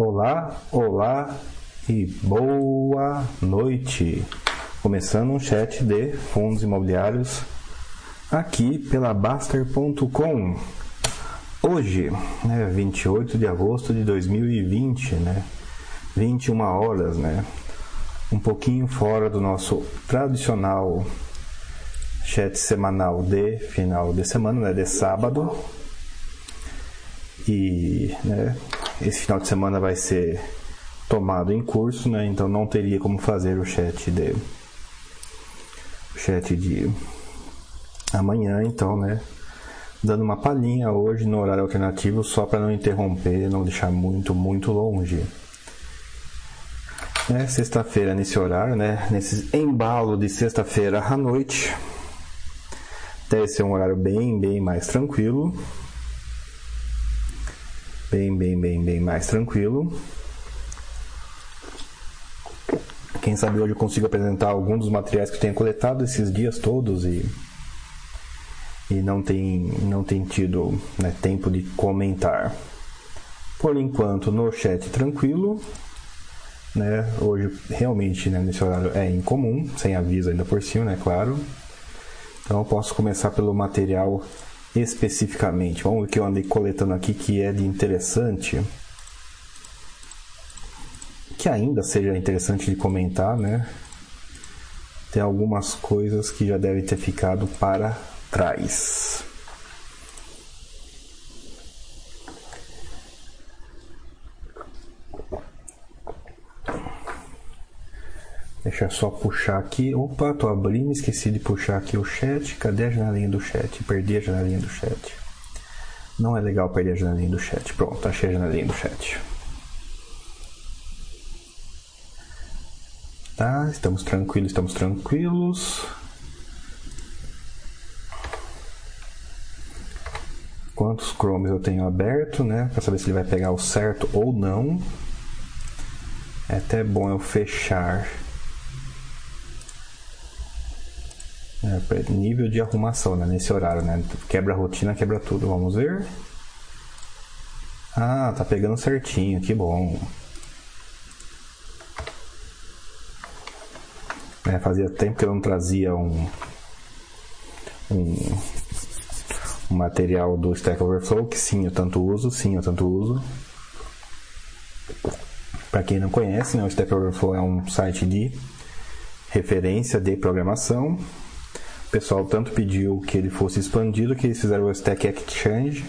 Olá, olá e boa noite. Começando um chat de fundos imobiliários aqui pela Baster.com. Hoje, né, 28 de agosto de 2020, né? 21 horas, né? Um pouquinho fora do nosso tradicional chat semanal de final de semana, né, de sábado. E, né, esse final de semana vai ser tomado em curso, né? Então não teria como fazer o chat de o chat de amanhã, então, né? Dando uma palhinha hoje no horário alternativo só para não interromper, não deixar muito, muito longe. É, sexta-feira nesse horário, né? Nesse embalo de sexta-feira à noite. Deve ser um horário bem, bem mais tranquilo. Bem, bem, bem, bem mais tranquilo. Quem sabe hoje eu consigo apresentar alguns dos materiais que eu tenho coletado esses dias todos e, e não, tem, não tem tido né, tempo de comentar. Por enquanto, no chat tranquilo. Né? Hoje, realmente, né, nesse horário é incomum, sem aviso ainda por cima, né? Claro. Então, eu posso começar pelo material especificamente. Vamos ver o que eu andei coletando aqui que é de interessante. Que ainda seja interessante de comentar, né? Tem algumas coisas que já devem ter ficado para trás. Deixa eu só puxar aqui. Opa, tô abrindo, esqueci de puxar aqui o chat. Cadê a janelinha do chat? Perdi a janelinha do chat. Não é legal perder a janelinha do chat. Pronto, achei a janelinha do chat. Tá, estamos tranquilos, estamos tranquilos. Quantos chromes eu tenho aberto, né? Para saber se ele vai pegar o certo ou não. É até bom eu fechar É, nível de arrumação, né? Nesse horário, né? Quebra a rotina, quebra tudo. Vamos ver. Ah, tá pegando certinho, que bom. É, fazia tempo que eu não trazia um, um, um material do Stack Overflow, que sim, eu tanto uso, sim, eu tanto uso. Para quem não conhece, né, o Stack Overflow é um site de referência de programação o pessoal tanto pediu que ele fosse expandido que eles fizeram o Stack Exchange,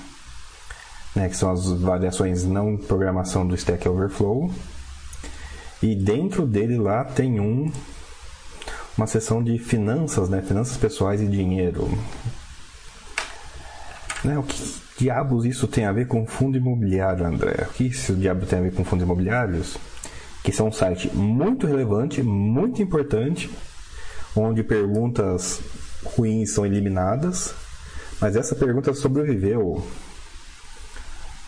né, que são as variações não programação do Stack Overflow. E dentro dele lá tem um uma seção de finanças, né, finanças pessoais e dinheiro. Né, o que diabos isso tem a ver com fundo imobiliário, André? O que isso diabo tem a ver com fundos imobiliários? Que são um site muito relevante, muito importante, onde perguntas ruins são eliminadas, mas essa pergunta sobreviveu.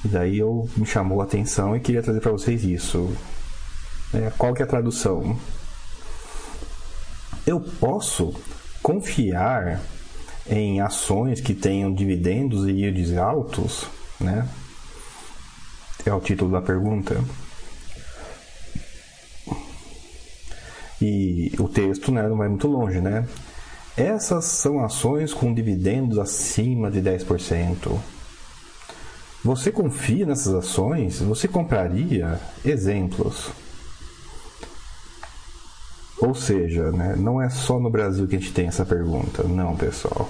E daí eu me chamou a atenção e queria trazer para vocês isso. É, qual que é a tradução? Eu posso confiar em ações que tenham dividendos e yields altos, né? É o título da pergunta. E o texto né, não vai muito longe, né? Essas são ações com dividendos acima de 10%. Você confia nessas ações? Você compraria? Exemplos. Ou seja, né, não é só no Brasil que a gente tem essa pergunta. Não, pessoal.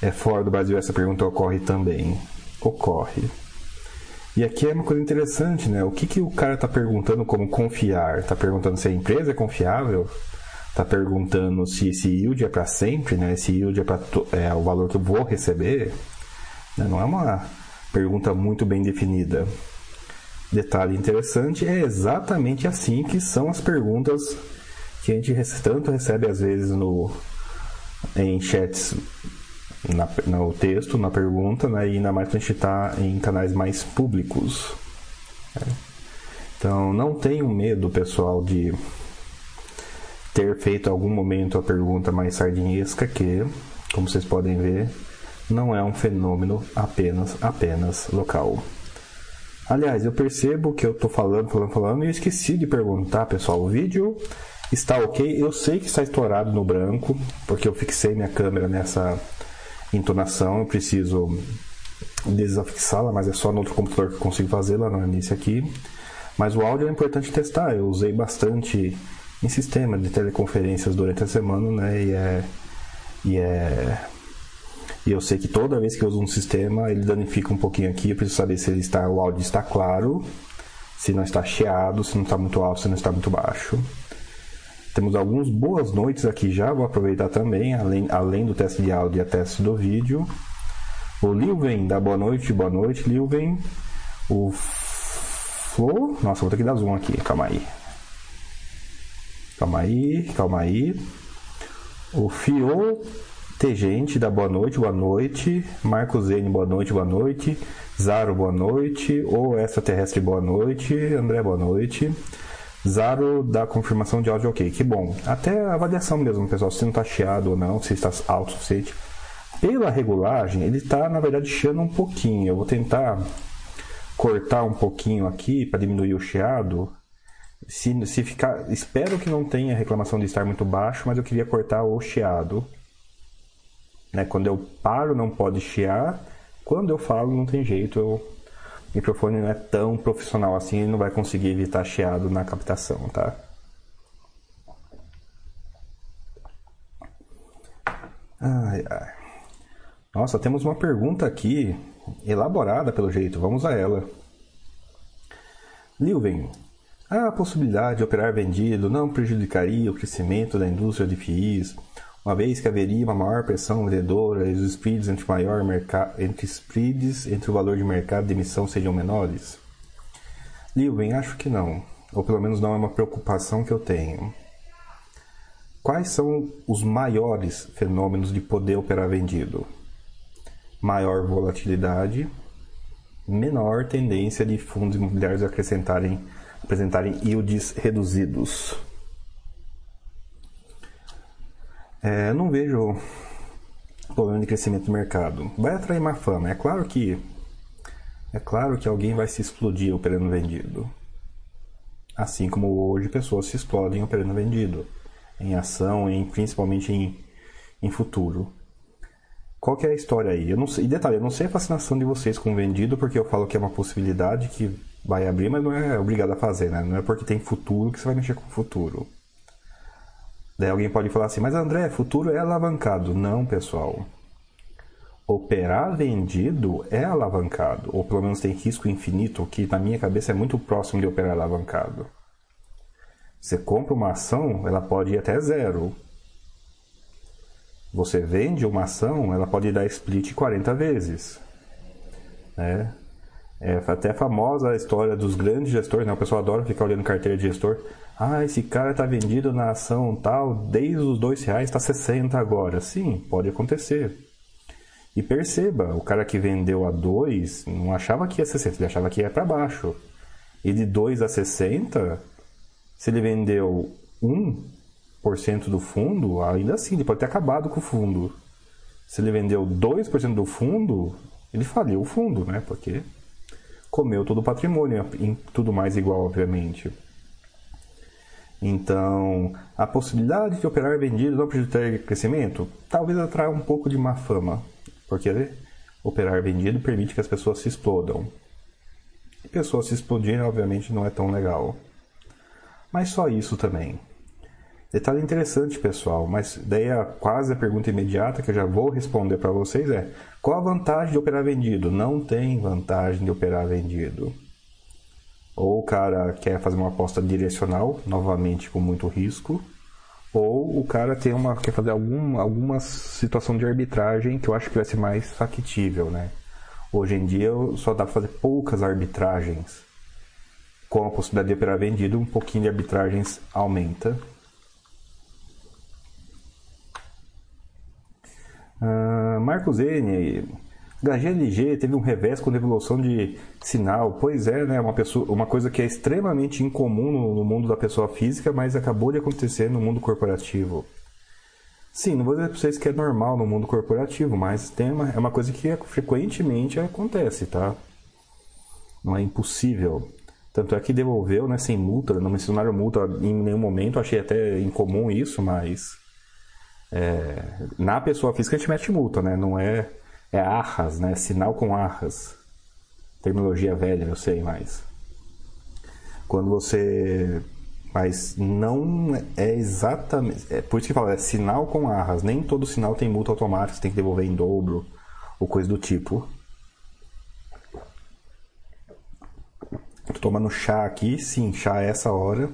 É fora do Brasil essa pergunta ocorre também. Ocorre. E aqui é uma coisa interessante, né? O que, que o cara está perguntando como confiar? Está perguntando se a empresa é confiável? Está perguntando se esse yield é para sempre, né? Esse yield é, para é o valor que eu vou receber. Né? Não é uma pergunta muito bem definida. Detalhe interessante, é exatamente assim que são as perguntas que a gente tanto recebe às vezes no, em chats na, no texto, na pergunta, né? e ainda mais quando a gente está em canais mais públicos. Né? Então, não tenham medo, pessoal, de ter feito algum momento a pergunta mais sardinesca que, como vocês podem ver, não é um fenômeno apenas apenas local. Aliás, eu percebo que eu tô falando, falando, falando e eu esqueci de perguntar, pessoal. O vídeo está ok. Eu sei que está estourado no branco, porque eu fixei minha câmera nessa entonação. Eu preciso desafixá-la, mas é só no outro computador que eu consigo fazê-la, não é nesse aqui. Mas o áudio é importante testar. Eu usei bastante em sistema de teleconferências durante a semana, né? E é, e é e eu sei que toda vez que eu uso um sistema, ele danifica um pouquinho aqui. Eu preciso saber se ele está, o áudio está claro, se não está chiado, se não está muito alto, se não está muito baixo. Temos algumas boas noites aqui já, vou aproveitar também, além, além do teste de áudio e teste do vídeo. O Lilven dá boa noite, boa noite, Lilven. O Flo. Nossa, vou ter que dar zoom aqui, calma aí. Calma aí, calma aí. O Fio Gente dá boa noite, boa noite. Marcos N, boa noite, boa noite. Zaro, boa noite. Ou extraterrestre, boa noite. André, boa noite. Zaro da confirmação de áudio ok. Que bom. Até a avaliação mesmo, pessoal, se não está chiado ou não, se está alto o suficiente. Pela regulagem, ele está, na verdade, chiando um pouquinho. Eu vou tentar cortar um pouquinho aqui para diminuir o chiado. Se, se ficar, espero que não tenha reclamação de estar muito baixo, mas eu queria cortar o chiado. Né? Quando eu paro, não pode chiar. Quando eu falo, não tem jeito. Eu... O microfone não é tão profissional assim, ele não vai conseguir evitar chiado na captação, tá? Ai, ai. Nossa, temos uma pergunta aqui, elaborada pelo jeito, vamos a ela. Lilven, a possibilidade de operar vendido não prejudicaria o crescimento da indústria de FIIs uma vez que haveria uma maior pressão vendedora e os spreads entre, maior entre spreads entre o valor de mercado de emissão sejam menores? Lilven, acho que não. Ou pelo menos não é uma preocupação que eu tenho. Quais são os maiores fenômenos de poder operar vendido? Maior volatilidade, menor tendência de fundos imobiliários acrescentarem, apresentarem yields reduzidos. É, não vejo problema de crescimento do mercado. Vai atrair má fama. É claro que é claro que alguém vai se explodir operando vendido. Assim como hoje pessoas se explodem operando vendido. Em ação, em, principalmente em, em futuro. Qual que é a história aí? Eu não sei, e detalhe, eu não sei a fascinação de vocês com vendido, porque eu falo que é uma possibilidade que vai abrir, mas não é obrigado a fazer, né? Não é porque tem futuro que você vai mexer com o futuro. Daí alguém pode falar assim, mas André, futuro é alavancado. Não, pessoal. Operar vendido é alavancado, ou pelo menos tem risco infinito, que na minha cabeça é muito próximo de operar alavancado. Você compra uma ação, ela pode ir até zero. Você vende uma ação, ela pode dar split 40 vezes. Né? É até famosa a história dos grandes gestores, né? o pessoal adora ficar olhando carteira de gestor. Ah, esse cara está vendido na ação tal, desde os dois reais está 60 agora. Sim, pode acontecer. E perceba, o cara que vendeu a 2 não achava que ia 60, ele achava que ia para baixo. E de 2 a 60, se ele vendeu 1% do fundo, ainda assim, ele pode ter acabado com o fundo. Se ele vendeu 2% do fundo, ele faliu o fundo, né? Porque comeu todo o patrimônio, tudo mais igual, obviamente. Então, a possibilidade de operar vendido não prejudicar crescimento, talvez atraia um pouco de má fama, porque operar vendido permite que as pessoas se explodam. E pessoas se explodirem, obviamente, não é tão legal. Mas só isso também. Detalhe interessante, pessoal, mas daí a, quase a pergunta imediata que eu já vou responder para vocês é: qual a vantagem de operar vendido? Não tem vantagem de operar vendido. Ou o cara quer fazer uma aposta direcional, novamente com muito risco, ou o cara tem uma, quer fazer algum, alguma situação de arbitragem que eu acho que vai ser mais factível, né? Hoje em dia só dá para fazer poucas arbitragens. Com a possibilidade de operar vendido, um pouquinho de arbitragens aumenta. Uh, Marcos N. HGLG teve um revés com devolução de sinal. Pois é, né? Uma, pessoa, uma coisa que é extremamente incomum no, no mundo da pessoa física, mas acabou de acontecer no mundo corporativo. Sim, não vou dizer para vocês que é normal no mundo corporativo, mas tem uma, é uma coisa que frequentemente acontece, tá? Não é impossível. Tanto é que devolveu, né, sem multa, não mencionaram multa em nenhum momento, achei até incomum isso, mas é, na pessoa física a gente mete multa, né? Não é é arras, né? Sinal com arras. Terminologia velha, eu sei, mas quando você mas não é exatamente. É por isso que fala, é sinal com arras. Nem todo sinal tem multa automática, você tem que devolver em dobro ou coisa do tipo. Tô tomando chá aqui, sim, chá é essa hora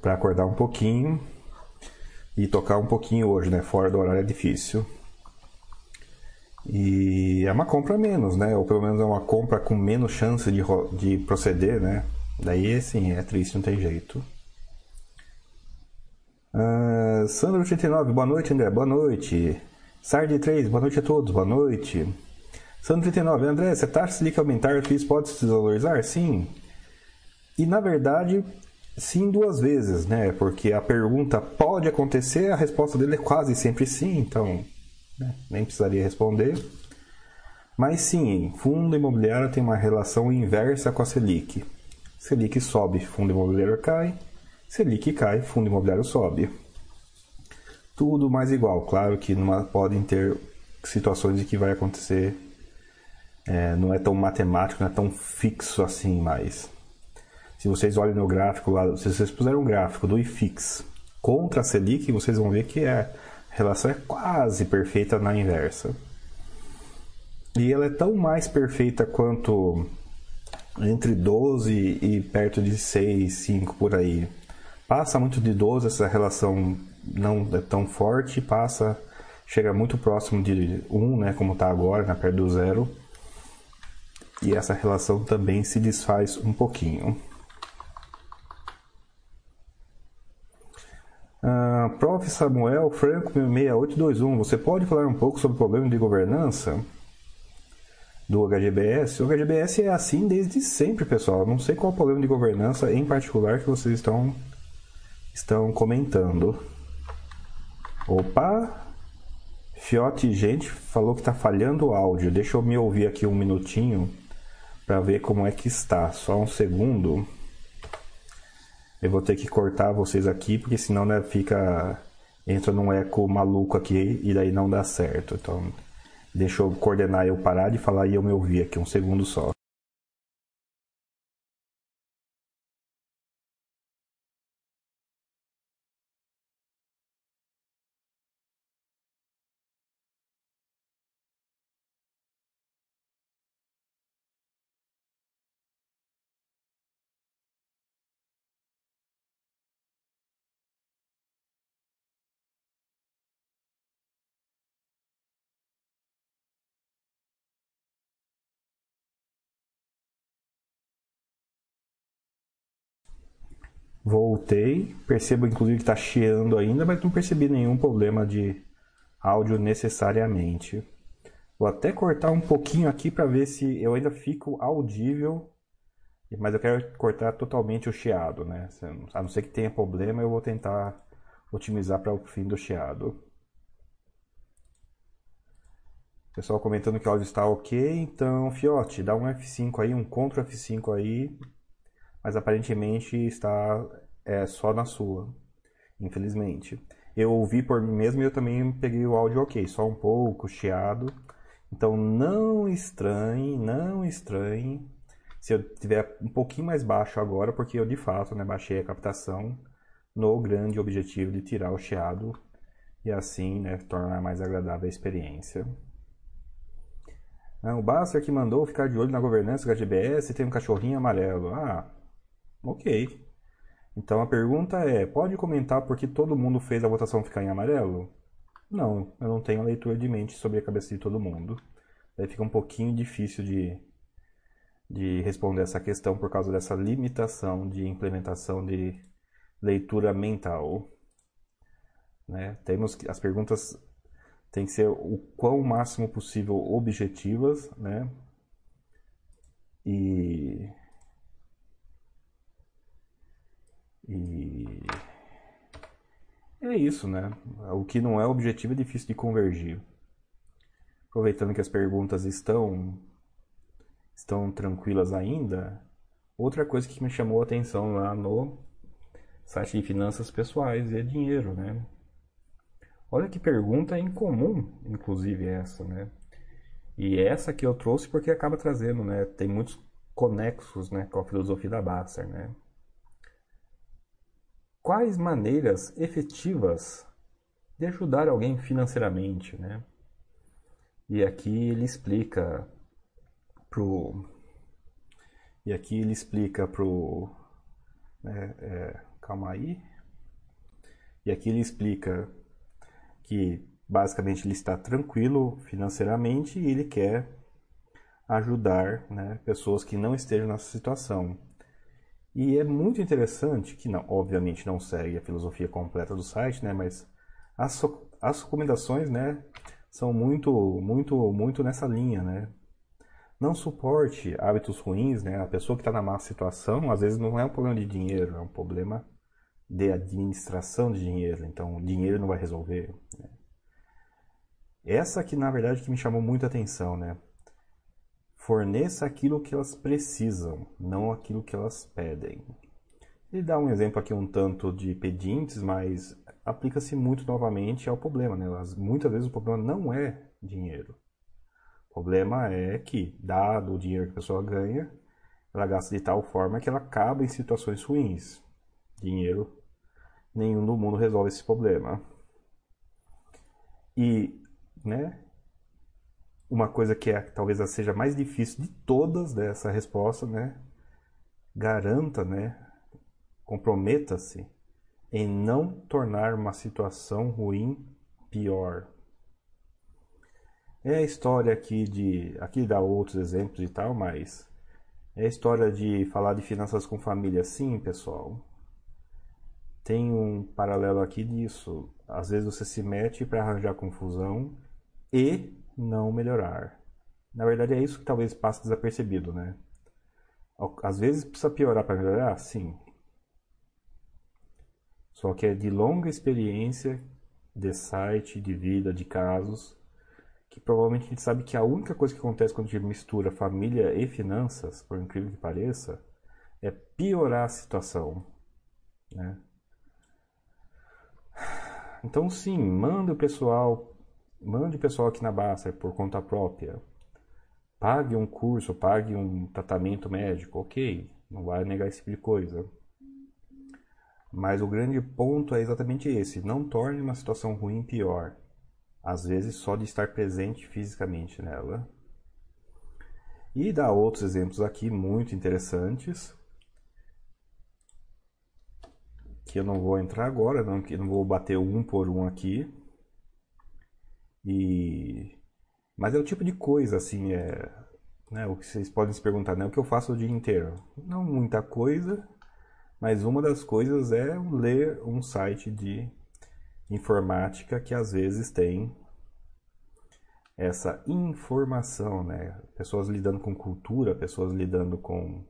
para acordar um pouquinho e tocar um pouquinho hoje, né? Fora do horário é difícil. E é uma compra menos, né? Ou pelo menos é uma compra com menos chance de, de proceder, né? Daí, sim, é triste, não tem jeito. Uh, Sandro 89, boa noite, André, boa noite. Sardi 3, boa noite a todos, boa noite. Sandro 39, André, se a taxa Selic aumentar, o FIIs pode se desvalorizar? Sim. E na verdade, sim duas vezes, né? Porque a pergunta pode acontecer, a resposta dele é quase sempre sim, então né? nem precisaria responder. Mas sim, fundo imobiliário tem uma relação inversa com a Selic. Selic sobe, fundo imobiliário cai. Selic cai, fundo imobiliário sobe. Tudo mais igual. Claro que numa, podem ter situações em que vai acontecer. É, não é tão matemático, não é tão fixo assim mais. Se vocês olhem no gráfico lá, se vocês puserem um gráfico do IFIX contra a Selic, vocês vão ver que é, a relação é quase perfeita na inversa. E ela é tão mais perfeita quanto entre 12 e perto de 6, 5 por aí passa muito de 12, essa relação não é tão forte, passa, chega muito próximo de 1, né, como está agora, né, perto do zero. E essa relação também se desfaz um pouquinho. Uh, Prof. Samuel Franco 6821, você pode falar um pouco sobre o problema de governança do HGBS? O HGBS é assim desde sempre, pessoal. Não sei qual é o problema de governança em particular que vocês estão estão comentando. Opa! Fiote, gente, falou que está falhando o áudio. Deixa eu me ouvir aqui um minutinho para ver como é que está. Só um segundo. Eu vou ter que cortar vocês aqui, porque senão né, fica entra num eco maluco aqui e daí não dá certo. Então, deixa eu coordenar eu parar de falar e eu me ouvir aqui um segundo só. Voltei, percebo inclusive que está chiando ainda, mas não percebi nenhum problema de áudio necessariamente. Vou até cortar um pouquinho aqui para ver se eu ainda fico audível, mas eu quero cortar totalmente o chiado, né? A não ser que tenha problema, eu vou tentar otimizar para o fim do chiado. Pessoal comentando que o áudio está ok, então Fiote, dá um F5 aí, um Ctrl F5 aí, mas aparentemente está é, só na sua, infelizmente. Eu ouvi por mim mesmo e eu também peguei o áudio ok, só um pouco chiado. Então não estranhe, não estranhe se eu tiver um pouquinho mais baixo agora, porque eu de fato né, baixei a captação no grande objetivo de tirar o chiado e assim né, tornar mais agradável a experiência. Ah, o Baster que mandou ficar de olho na governança do HGBS tem um cachorrinho amarelo. Ah, Ok. Então a pergunta é: pode comentar por que todo mundo fez a votação ficar em amarelo? Não, eu não tenho leitura de mente sobre a cabeça de todo mundo. Daí fica um pouquinho difícil de, de responder essa questão por causa dessa limitação de implementação de leitura mental. Né? Temos as perguntas têm que ser o quão máximo possível objetivas, né? E E é isso, né? O que não é objetivo é difícil de convergir. Aproveitando que as perguntas estão estão tranquilas ainda. Outra coisa que me chamou a atenção lá no site de finanças pessoais é dinheiro, né? Olha que pergunta incomum, inclusive essa, né? E essa que eu trouxe porque acaba trazendo, né? Tem muitos conexos, né, com a filosofia da Basser, né? Quais maneiras efetivas de ajudar alguém financeiramente, né? E aqui ele explica pro e aqui ele explica pro né, é, calma aí e aqui ele explica que basicamente ele está tranquilo financeiramente e ele quer ajudar né, pessoas que não estejam nessa situação. E é muito interessante, que não, obviamente não segue a filosofia completa do site, né, mas as, as recomendações né, são muito, muito, muito nessa linha. Né? Não suporte hábitos ruins, né? a pessoa que está na má situação, às vezes não é um problema de dinheiro, é um problema de administração de dinheiro. Então, o dinheiro não vai resolver. Né? Essa que, na verdade, que me chamou muita atenção, né? Forneça aquilo que elas precisam, não aquilo que elas pedem. Ele dá um exemplo aqui um tanto de pedintes, mas aplica-se muito novamente ao problema. Né? Muitas vezes o problema não é dinheiro. O problema é que, dado o dinheiro que a pessoa ganha, ela gasta de tal forma que ela acaba em situações ruins. Dinheiro, nenhum do mundo resolve esse problema. E, né, uma coisa que é, talvez seja mais difícil de todas dessa resposta, né? Garanta, né? Comprometa-se em não tornar uma situação ruim pior. É a história aqui de. Aqui dá outros exemplos e tal, mas. É a história de falar de finanças com família, sim, pessoal. Tem um paralelo aqui disso. Às vezes você se mete para arranjar confusão e não melhorar. Na verdade, é isso que talvez passe desapercebido, né? Às vezes precisa piorar para melhorar, sim. Só que é de longa experiência de site, de vida, de casos, que provavelmente a gente sabe que a única coisa que acontece quando a gente mistura família e finanças, por incrível que pareça, é piorar a situação, né? Então sim, manda o pessoal Mande pessoal aqui na Basta por conta própria. Pague um curso, pague um tratamento médico, ok, não vai negar esse tipo de coisa. Mas o grande ponto é exatamente esse: não torne uma situação ruim pior. Às vezes só de estar presente fisicamente nela. E dá outros exemplos aqui muito interessantes. Que eu não vou entrar agora, não, que não vou bater um por um aqui. E mas é o tipo de coisa assim, é, né, o que vocês podem se perguntar, né, o que eu faço o dia inteiro? Não muita coisa, mas uma das coisas é ler um site de informática que às vezes tem essa informação, né? Pessoas lidando com cultura, pessoas lidando com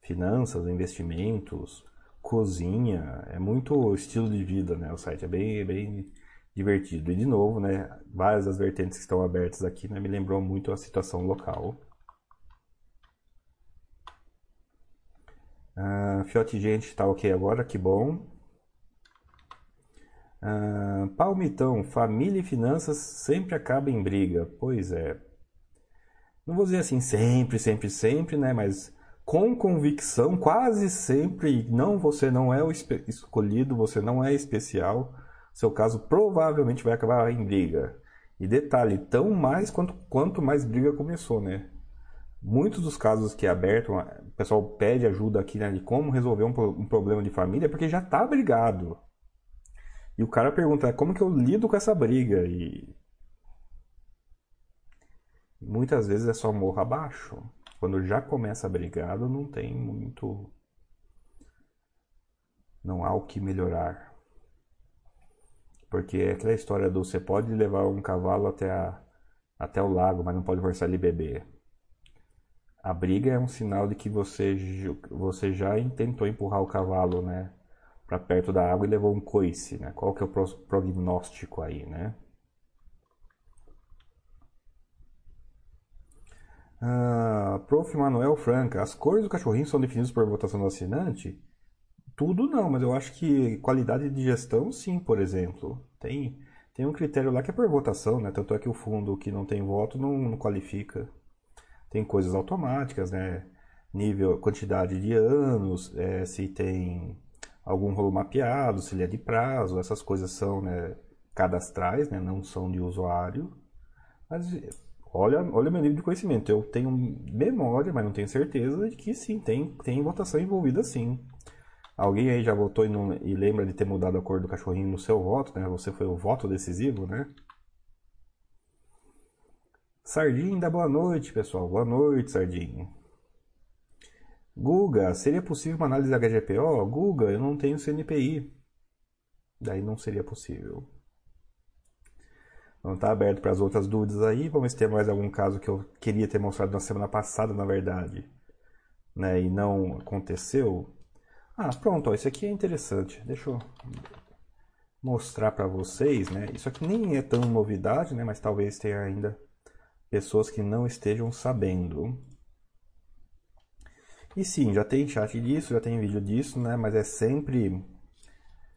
finanças, investimentos, cozinha, é muito estilo de vida, né? O site é bem, bem divertido. E de novo, né, várias das vertentes que estão abertas aqui, né, me lembrou muito a situação local. Uh, fiote gente tá ok agora, que bom. Uh, palmitão, família e finanças sempre acaba em briga. Pois é. Não vou dizer assim sempre, sempre, sempre, né? Mas com convicção, quase sempre. Não, você não é o escolhido, você não é especial seu caso provavelmente vai acabar em briga. E detalhe, tão mais quanto, quanto mais briga começou, né? Muitos dos casos que é aberto, o pessoal pede ajuda aqui né, de como resolver um, um problema de família, é porque já tá brigado. E o cara pergunta, como que eu lido com essa briga? E muitas vezes é só morro abaixo. Quando já começa brigado, não tem muito. Não há o que melhorar. Porque é aquela história do você pode levar um cavalo até, a, até o lago, mas não pode forçar ele beber. A briga é um sinal de que você, você já tentou empurrar o cavalo, né? Para perto da água e levou um coice, né? Qual que é o prognóstico aí, né? Uh, Prof. Manuel Franca, as cores do cachorrinho são definidas por votação do assinante? Tudo não, mas eu acho que qualidade de gestão, sim, por exemplo. Tem, tem um critério lá que é por votação, né? Tanto é que o fundo que não tem voto não, não qualifica. Tem coisas automáticas, né? Nível, quantidade de anos, é, se tem algum rolo mapeado, se ele é de prazo, essas coisas são né, cadastrais, né? Não são de usuário. Mas olha, olha meu nível de conhecimento. Eu tenho memória, mas não tenho certeza de que sim, tem, tem votação envolvida sim. Alguém aí já votou e, não, e lembra de ter mudado a cor do cachorrinho no seu voto, né? Você foi o voto decisivo, né? Sardinha, boa noite, pessoal. Boa noite, Sardinha. Guga, seria possível uma análise da HGPO? Guga, eu não tenho CNPI. Daí não seria possível. Não está aberto para as outras dúvidas aí. Vamos ver se tem mais algum caso que eu queria ter mostrado na semana passada, na verdade. Né, e não aconteceu. Ah, pronto, ó, isso aqui é interessante. Deixa eu mostrar para vocês, né? Isso aqui nem é tão novidade, né? Mas talvez tenha ainda pessoas que não estejam sabendo. E sim, já tem chat disso, já tem vídeo disso, né? Mas é sempre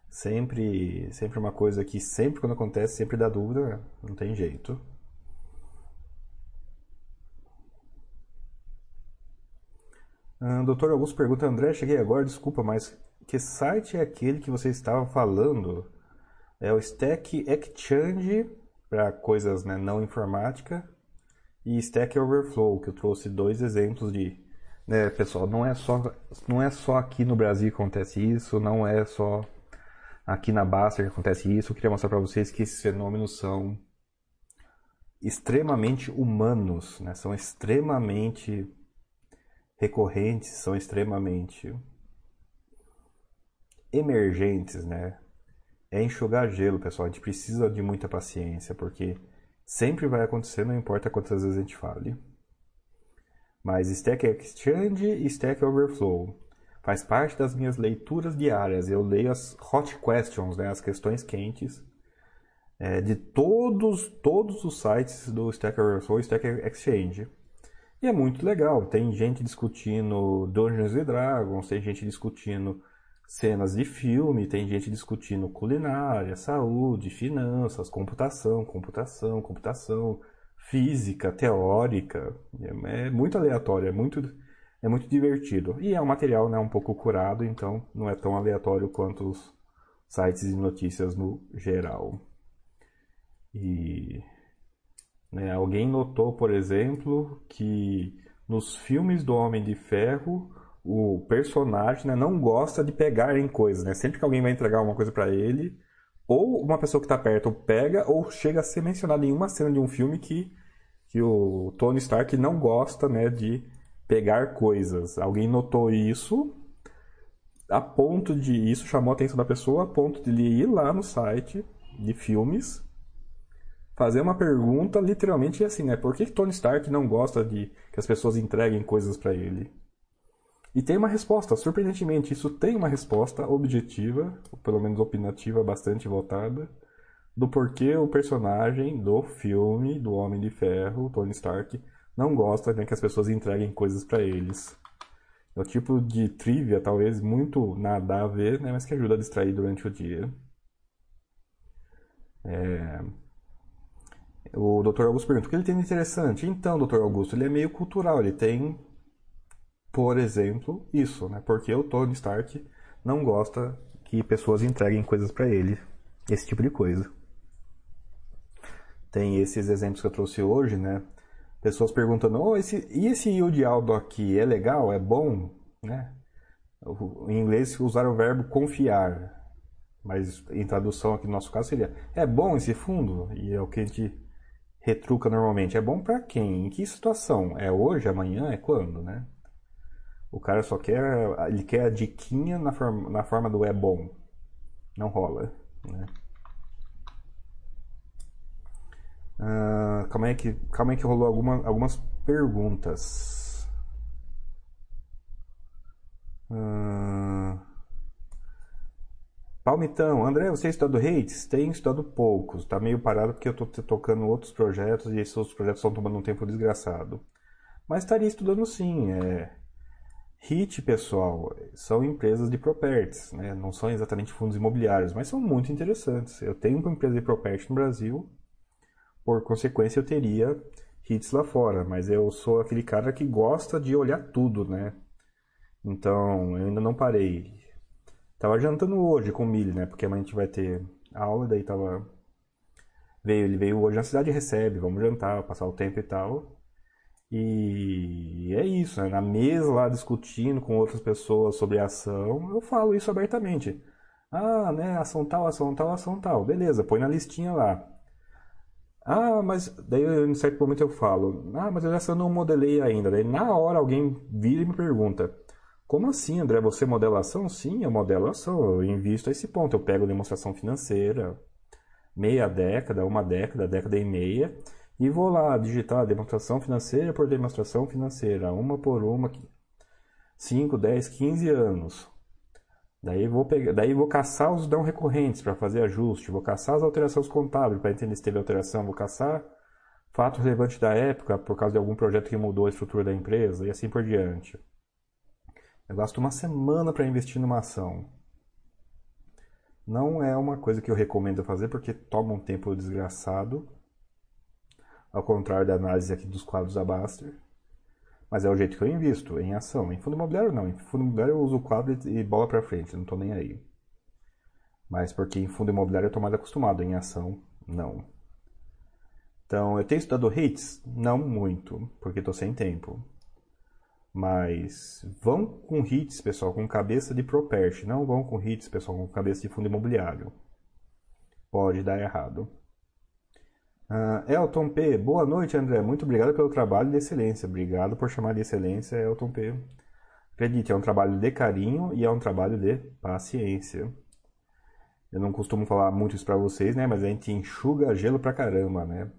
sempre sempre uma coisa que sempre quando acontece sempre dá dúvida, né? não tem jeito. Doutor Augusto pergunta, André, cheguei agora, desculpa, mas que site é aquele que você estava falando? É o Stack Exchange para coisas né, não informática e Stack Overflow, que eu trouxe dois exemplos de, né, pessoal, não é só não é só aqui no Brasil que acontece isso, não é só aqui na Baster que acontece isso. Eu queria mostrar para vocês que esses fenômenos são extremamente humanos, né? São extremamente recorrentes, são extremamente emergentes, né? É enxugar gelo, pessoal. A gente precisa de muita paciência, porque Sempre vai acontecer, não importa quantas vezes a gente fale. Mas Stack Exchange e Stack Overflow faz parte das minhas leituras diárias. Eu leio as hot questions, né, as questões quentes é, de todos, todos os sites do Stack Overflow e Stack Exchange. E é muito legal. Tem gente discutindo Dungeons Dragons, tem gente discutindo cenas de filme, tem gente discutindo culinária, saúde, finanças, computação, computação, computação, física, teórica. É, é muito aleatório, é muito, é muito divertido. E é um material né, um pouco curado, então não é tão aleatório quanto os sites de notícias no geral. E né, alguém notou, por exemplo, que nos filmes do Homem de Ferro o personagem né, não gosta de pegar em coisas, né? Sempre que alguém vai entregar uma coisa para ele, ou uma pessoa que está perto pega, ou chega a ser mencionado em uma cena de um filme que, que o Tony Stark não gosta né, de pegar coisas. Alguém notou isso, a ponto de. Isso chamou a atenção da pessoa, a ponto de ele ir lá no site de filmes, fazer uma pergunta, literalmente assim, né? Por que Tony Stark não gosta de que as pessoas entreguem coisas para ele? E tem uma resposta, surpreendentemente, isso tem uma resposta objetiva, ou pelo menos opinativa, bastante votada, do porquê o personagem do filme do Homem de Ferro, Tony Stark, não gosta né, que as pessoas entreguem coisas para eles. É o tipo de trivia, talvez, muito nada a ver, né, mas que ajuda a distrair durante o dia. É... O Dr. Augusto pergunta: o que ele tem de interessante? Então, Dr. Augusto, ele é meio cultural, ele tem por exemplo, isso, né? Porque o Tony Stark não gosta que pessoas entreguem coisas para ele, esse tipo de coisa. Tem esses exemplos que eu trouxe hoje, né? Pessoas perguntando: oh, esse, e esse yield alto aqui é legal? É bom? Né? Em inglês usaram o verbo confiar, mas em tradução aqui no nosso caso seria: é bom esse fundo? E é o que a gente retruca normalmente. É bom para quem? Em que situação? É hoje, amanhã, é quando, né? O cara só quer. Ele quer a diquinha na forma, na forma do é bom. Não rola. Né? Uh, calma, aí que, calma aí que rolou alguma, algumas perguntas. Uh, Palmitão, André, você estudou hates? Tenho estudado poucos. Tá meio parado porque eu tô tocando outros projetos e esses outros projetos estão tomando um tempo desgraçado. Mas estaria estudando sim. É... HIT, pessoal, são empresas de properties, né? não são exatamente fundos imobiliários, mas são muito interessantes. Eu tenho uma empresa de property no Brasil, por consequência eu teria HITs lá fora, mas eu sou aquele cara que gosta de olhar tudo, né? Então, eu ainda não parei. Tava jantando hoje com o Mili, né? Porque amanhã a gente vai ter aula, daí tava... Veio, ele veio hoje na cidade recebe, vamos jantar, passar o tempo e tal. E é isso, né? na mesa lá discutindo com outras pessoas sobre a ação, eu falo isso abertamente. Ah, né, ação tal, ação tal, ação tal. Beleza, põe na listinha lá. Ah, mas daí em certo momento eu falo, ah, mas eu não modelei ainda. Daí na hora alguém vira e me pergunta, como assim, André? Você modela ação? Sim, eu modelo ação, eu invisto a esse ponto. Eu pego demonstração financeira, meia década, uma década, década e meia, e vou lá digitar demonstração financeira por demonstração financeira, uma por uma, 5, 10, 15 anos. Daí vou pegar, daí vou caçar os não recorrentes para fazer ajuste, vou caçar as alterações contábeis para entender se teve alteração, vou caçar fato relevante da época por causa de algum projeto que mudou a estrutura da empresa e assim por diante. Eu gasto uma semana para investir numa ação. Não é uma coisa que eu recomendo fazer porque toma um tempo desgraçado ao contrário da análise aqui dos quadros da Baster. Mas é o jeito que eu invisto, em ação. Em fundo imobiliário não. Em fundo imobiliário eu uso o quadro e bola para frente, não estou nem aí. Mas porque em fundo imobiliário eu estou mais acostumado, em ação não. Então, eu tenho estudado rates? Não muito, porque estou sem tempo. Mas vão com hits, pessoal, com cabeça de property. Não vão com hits, pessoal, com cabeça de fundo imobiliário. Pode dar errado. Uh, Elton P. Boa noite, André. Muito obrigado pelo trabalho de excelência. Obrigado por chamar de excelência, Elton P. Acredite, é um trabalho de carinho e é um trabalho de paciência. Eu não costumo falar muito isso para vocês, né? Mas a gente enxuga gelo pra caramba, né?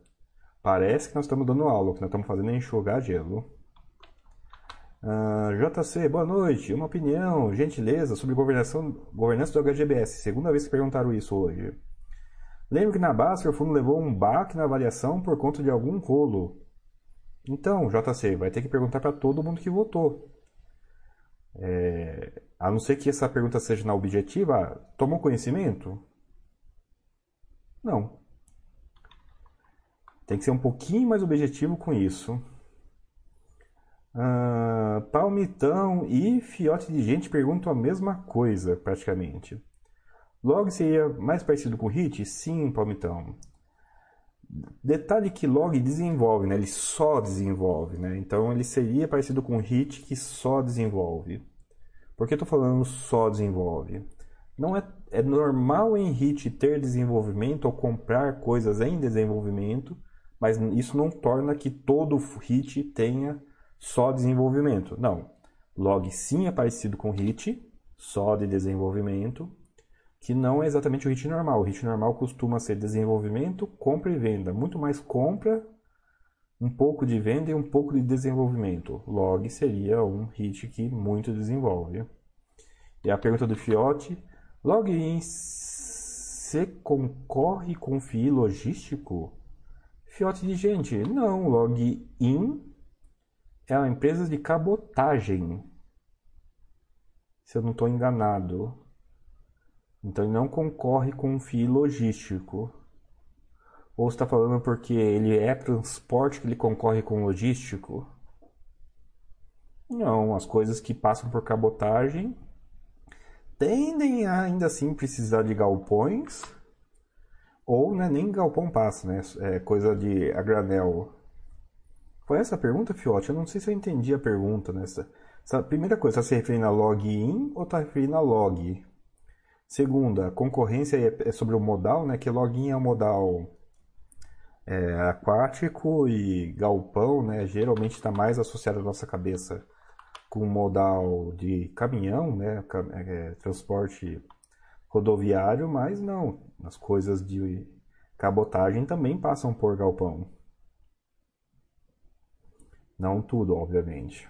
Parece que nós estamos dando aula, o que nós estamos fazendo é enxugar gelo. Uh, ah, JC, boa noite. Uma opinião, gentileza, sobre governação, governança do HGBS. Segunda vez que perguntaram isso hoje. Lembro que na Baster o fundo levou um baque na avaliação por conta de algum rolo. Então, JC, vai ter que perguntar para todo mundo que votou. É, a não ser que essa pergunta seja na objetiva, tomou conhecimento? Não. Tem que ser um pouquinho mais objetivo com isso. Ah, palmitão e fiote de gente perguntam a mesma coisa, praticamente. Log seria mais parecido com hit? Sim, palmitão. Detalhe que log desenvolve, né? ele só desenvolve. Né? Então ele seria parecido com hit que só desenvolve. Por que estou falando só desenvolve? Não é, é normal em hit ter desenvolvimento ou comprar coisas em desenvolvimento, mas isso não torna que todo hit tenha só desenvolvimento. Não. Log sim é parecido com hit, só de desenvolvimento, que não é exatamente o hit normal. O hit normal costuma ser desenvolvimento, compra e venda. Muito mais compra, um pouco de venda e um pouco de desenvolvimento. Log seria um hit que muito desenvolve. E a pergunta do Fiote, login se concorre com FII logístico? Fiote de gente, não, login é uma empresa de cabotagem. Se eu não estou enganado. Então ele não concorre com um FII logístico. Ou está falando porque ele é transporte que ele concorre com logístico? Não, as coisas que passam por cabotagem tendem a ainda assim precisar de galpões. Ou né, nem galpão passa, né? É coisa de a granel. Foi essa pergunta, Fiote? Eu não sei se eu entendi a pergunta nessa. Essa primeira coisa, está se referindo a login ou está referindo a log? Segunda, concorrência é, é sobre o modal, né? Que login é o modal é, aquático e galpão, né? Geralmente está mais associado à nossa cabeça com modal de caminhão, né? É, transporte rodoviário, mas não. As coisas de cabotagem também passam por galpão. Não tudo, obviamente.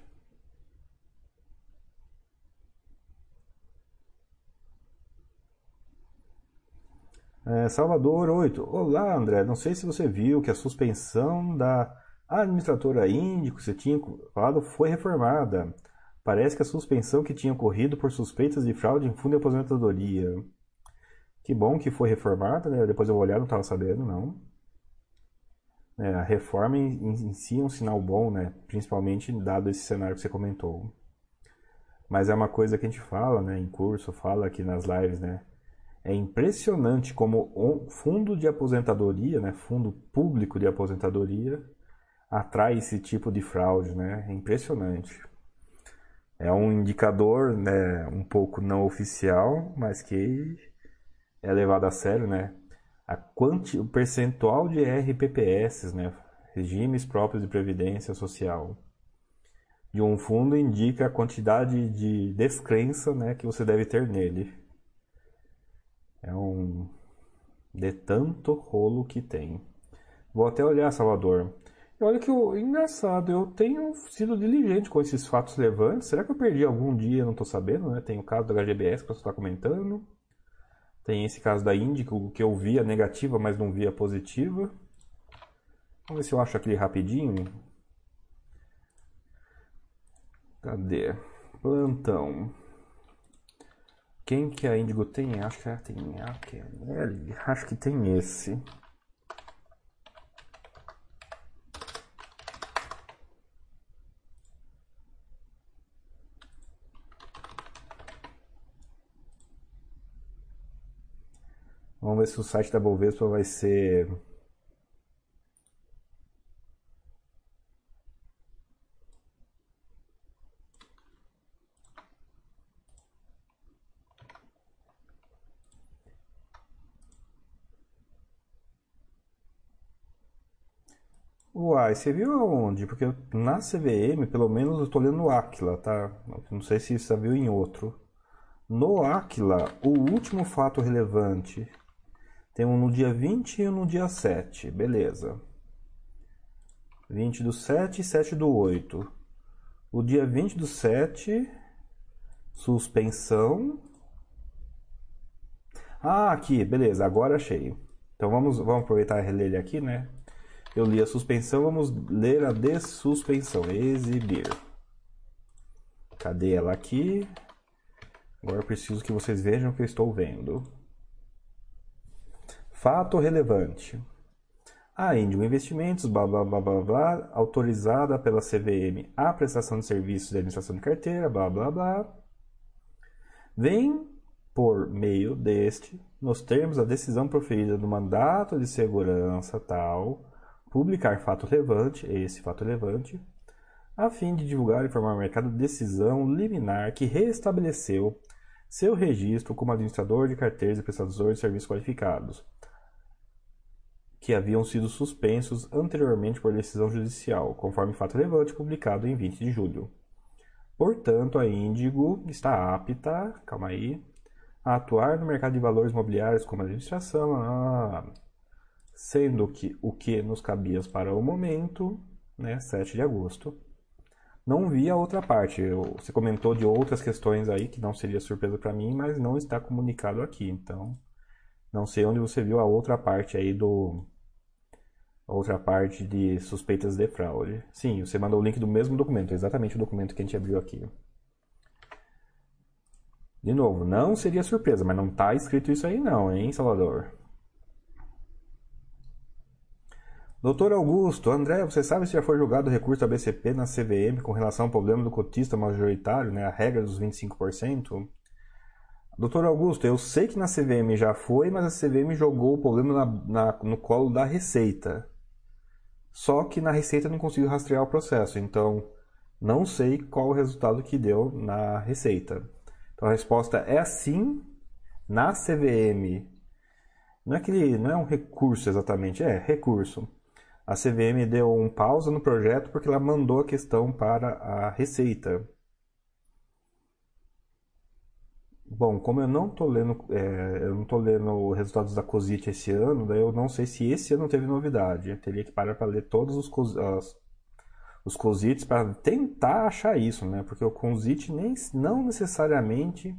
É, Salvador 8. Olá, André. Não sei se você viu que a suspensão da administradora Índico, você tinha falado, foi reformada. Parece que a suspensão que tinha ocorrido por suspeitas de fraude em fundo de aposentadoria. Que bom que foi reformada, né? Depois eu vou olhar, não estava sabendo, não. É, a reforma em, em, si é um sinal bom, né? Principalmente dado esse cenário que você comentou. Mas é uma coisa que a gente fala, né? Em curso, fala aqui nas lives, né? É impressionante como o fundo de aposentadoria, né? Fundo público de aposentadoria atrai esse tipo de fraude, né? É impressionante. É um indicador, né, um pouco não oficial, mas que é levado a sério, né? A quanti, o percentual de RPPS, né, regimes próprios de previdência social, de um fundo indica a quantidade de descrença, né, que você deve ter nele. É um de tanto rolo que tem. Vou até olhar, Salvador. Olha que engraçado, eu tenho sido diligente com esses fatos relevantes. Será que eu perdi algum dia? Não estou sabendo, né? Tem o caso da HGBS que você está comentando. Tem esse caso da Índico que eu via negativa, mas não via positiva. Vamos ver se eu acho aquele rapidinho. Cadê? Plantão. Quem que a Índigo tem? Acho que tem. Acho que tem esse. Vamos ver se o site da Bovespa vai ser Uai, você viu aonde? Porque na CVM, pelo menos eu estou lendo no Aquila, tá? Não sei se você viu em outro. No Aquila, o último fato relevante tem um no dia 20 e um no dia 7. Beleza. 20 do 7 e 7 do 8. O dia 20 do 7, suspensão. Ah, aqui, beleza, agora achei. Então vamos, vamos aproveitar e reler ele aqui, né? Eu li a suspensão, vamos ler a dessuspensão. Exibir. Cadê ela aqui? Agora preciso que vocês vejam o que eu estou vendo. Fato relevante. A Índigo Investimentos, blá blá blá blá blá, autorizada pela CVM a prestação de serviços de administração de carteira, blá blá blá, vem por meio deste, nos termos da decisão proferida do mandato de segurança tal, publicar fato relevante, esse fato relevante, a fim de divulgar e informar o mercado decisão liminar que restabeleceu seu registro como administrador de carteiras e prestador de serviços qualificados que haviam sido suspensos anteriormente por decisão judicial, conforme fato relevante publicado em 20 de julho. Portanto, a Índigo está apta, calma aí, a atuar no mercado de valores imobiliários como administração, ah, sendo que o que nos cabia para o momento, né, 7 de agosto. Não vi a outra parte. Você comentou de outras questões aí que não seria surpresa para mim, mas não está comunicado aqui. Então, não sei onde você viu a outra parte aí do outra parte de suspeitas de fraude. Sim, você mandou o link do mesmo documento, exatamente o documento que a gente abriu aqui. De novo, não seria surpresa, mas não está escrito isso aí não, hein, Salvador? Doutor Augusto, André, você sabe se já foi julgado o recurso da BCP na CVM com relação ao problema do cotista majoritário, né, a regra dos 25%? Doutor Augusto, eu sei que na CVM já foi, mas a CVM jogou o problema na, na, no colo da Receita. Só que na Receita não consigo rastrear o processo, então não sei qual o resultado que deu na Receita. Então a resposta é sim, na CVM. Não é, que, não é um recurso exatamente, é recurso. A CVM deu um pausa no projeto porque ela mandou a questão para a Receita. Bom, como eu não estou lendo, é, eu não tô lendo resultados da COSIT esse ano, daí eu não sei se esse ano teve novidade. Eu teria que parar para ler todos os, as, os COSITs para tentar achar isso, né? Porque o COSIT nem, não necessariamente.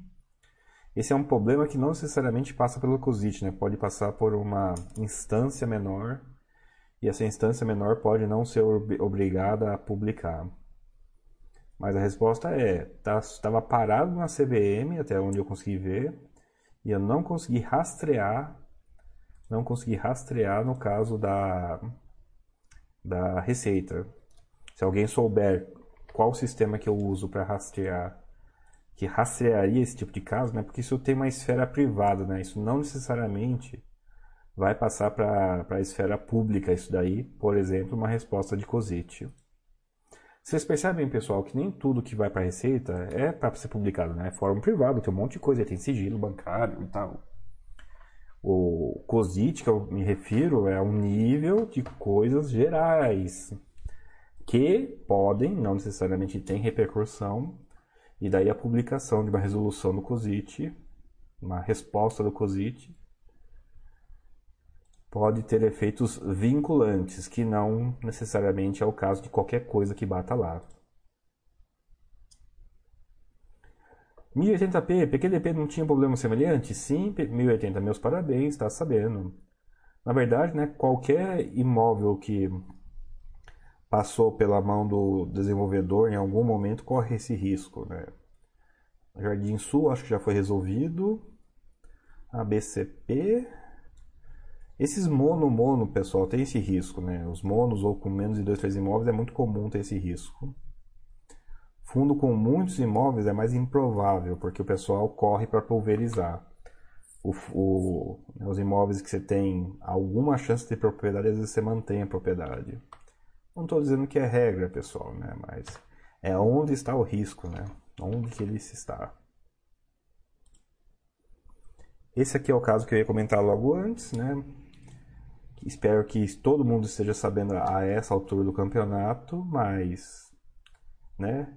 Esse é um problema que não necessariamente passa pelo COSIT, né? Pode passar por uma instância menor e essa instância menor pode não ser obrigada a publicar. Mas a resposta é: estava tá, parado na CVM, até onde eu consegui ver, e eu não consegui rastrear, não consegui rastrear no caso da, da Receita. Se alguém souber qual sistema que eu uso para rastrear, que rastrearia esse tipo de caso, né? Porque isso tem uma esfera privada, né? Isso não necessariamente vai passar para a esfera pública isso daí, por exemplo, uma resposta de COSIT. Vocês percebem, pessoal, que nem tudo que vai para a Receita é para ser publicado, né? É fórum privado, tem um monte de coisa, tem sigilo bancário e tal. O COSIT, que eu me refiro, é um nível de coisas gerais que podem, não necessariamente tem repercussão, e daí a publicação de uma resolução do COSIT, uma resposta do COSIT, pode ter efeitos vinculantes, que não necessariamente é o caso de qualquer coisa que bata lá. 1080p, PQDP não tinha problema semelhante? Sim, 1080, meus parabéns, está sabendo. Na verdade, né, qualquer imóvel que passou pela mão do desenvolvedor em algum momento corre esse risco. Né? Jardim Sul acho que já foi resolvido. ABCP esses mono-mono, pessoal, tem esse risco, né? Os monos ou com menos de dois, três imóveis é muito comum ter esse risco. Fundo com muitos imóveis é mais improvável, porque o pessoal corre para pulverizar. O, o, né, os imóveis que você tem alguma chance de propriedade, às vezes você mantém a propriedade. Não estou dizendo que é regra, pessoal, né? Mas é onde está o risco, né? Onde que ele está. Esse aqui é o caso que eu ia comentar logo antes, né? Espero que todo mundo esteja sabendo a essa altura do campeonato, mas, né?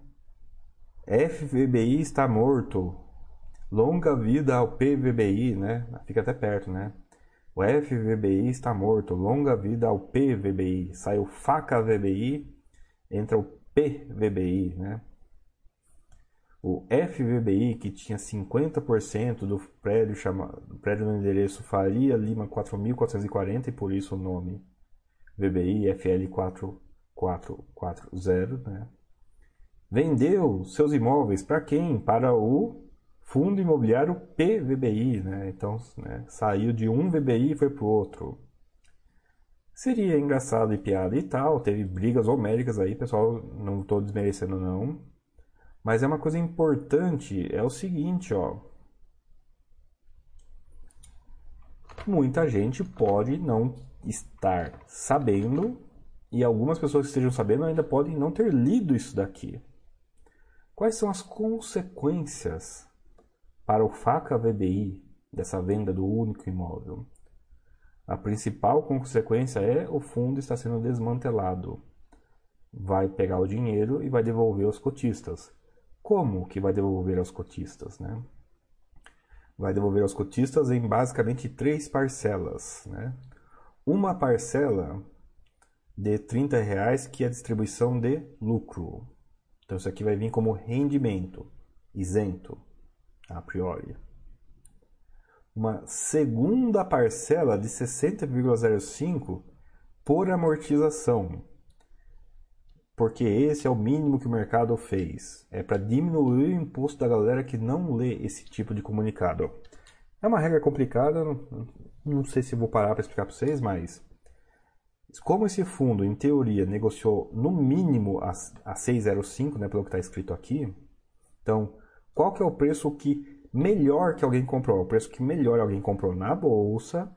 FVBI está morto. Longa vida ao PVBI, né? Fica até perto, né? O FVBI está morto. Longa vida ao PVBI. Saiu faca VBI, entra o PVBI, né? O FVBI, que tinha 50% do prédio, chama, prédio no endereço Faria Lima 4440, e por isso o nome VBI FL4440, né? vendeu seus imóveis para quem? Para o Fundo Imobiliário PVBI, né? Então, né, saiu de um VBI e foi para o outro. Seria engraçado e piada e tal, teve brigas homéricas aí, pessoal, não estou desmerecendo não. Mas é uma coisa importante, é o seguinte, ó. Muita gente pode não estar sabendo e algumas pessoas que estejam sabendo ainda podem não ter lido isso daqui. Quais são as consequências para o FACA VBI dessa venda do único imóvel? A principal consequência é o fundo está sendo desmantelado. Vai pegar o dinheiro e vai devolver aos cotistas. Como que vai devolver aos cotistas, né? Vai devolver aos cotistas em basicamente três parcelas, né? Uma parcela de 30 reais que é a distribuição de lucro. Então isso aqui vai vir como rendimento, isento, a priori. Uma segunda parcela de 60,05 por amortização porque esse é o mínimo que o mercado fez. É para diminuir o imposto da galera que não lê esse tipo de comunicado. É uma regra complicada, não, sei se vou parar para explicar para vocês, mas como esse fundo, em teoria, negociou no mínimo a, a 605, né, pelo que está escrito aqui, então, qual que é o preço que melhor que alguém comprou? O preço que melhor alguém comprou na bolsa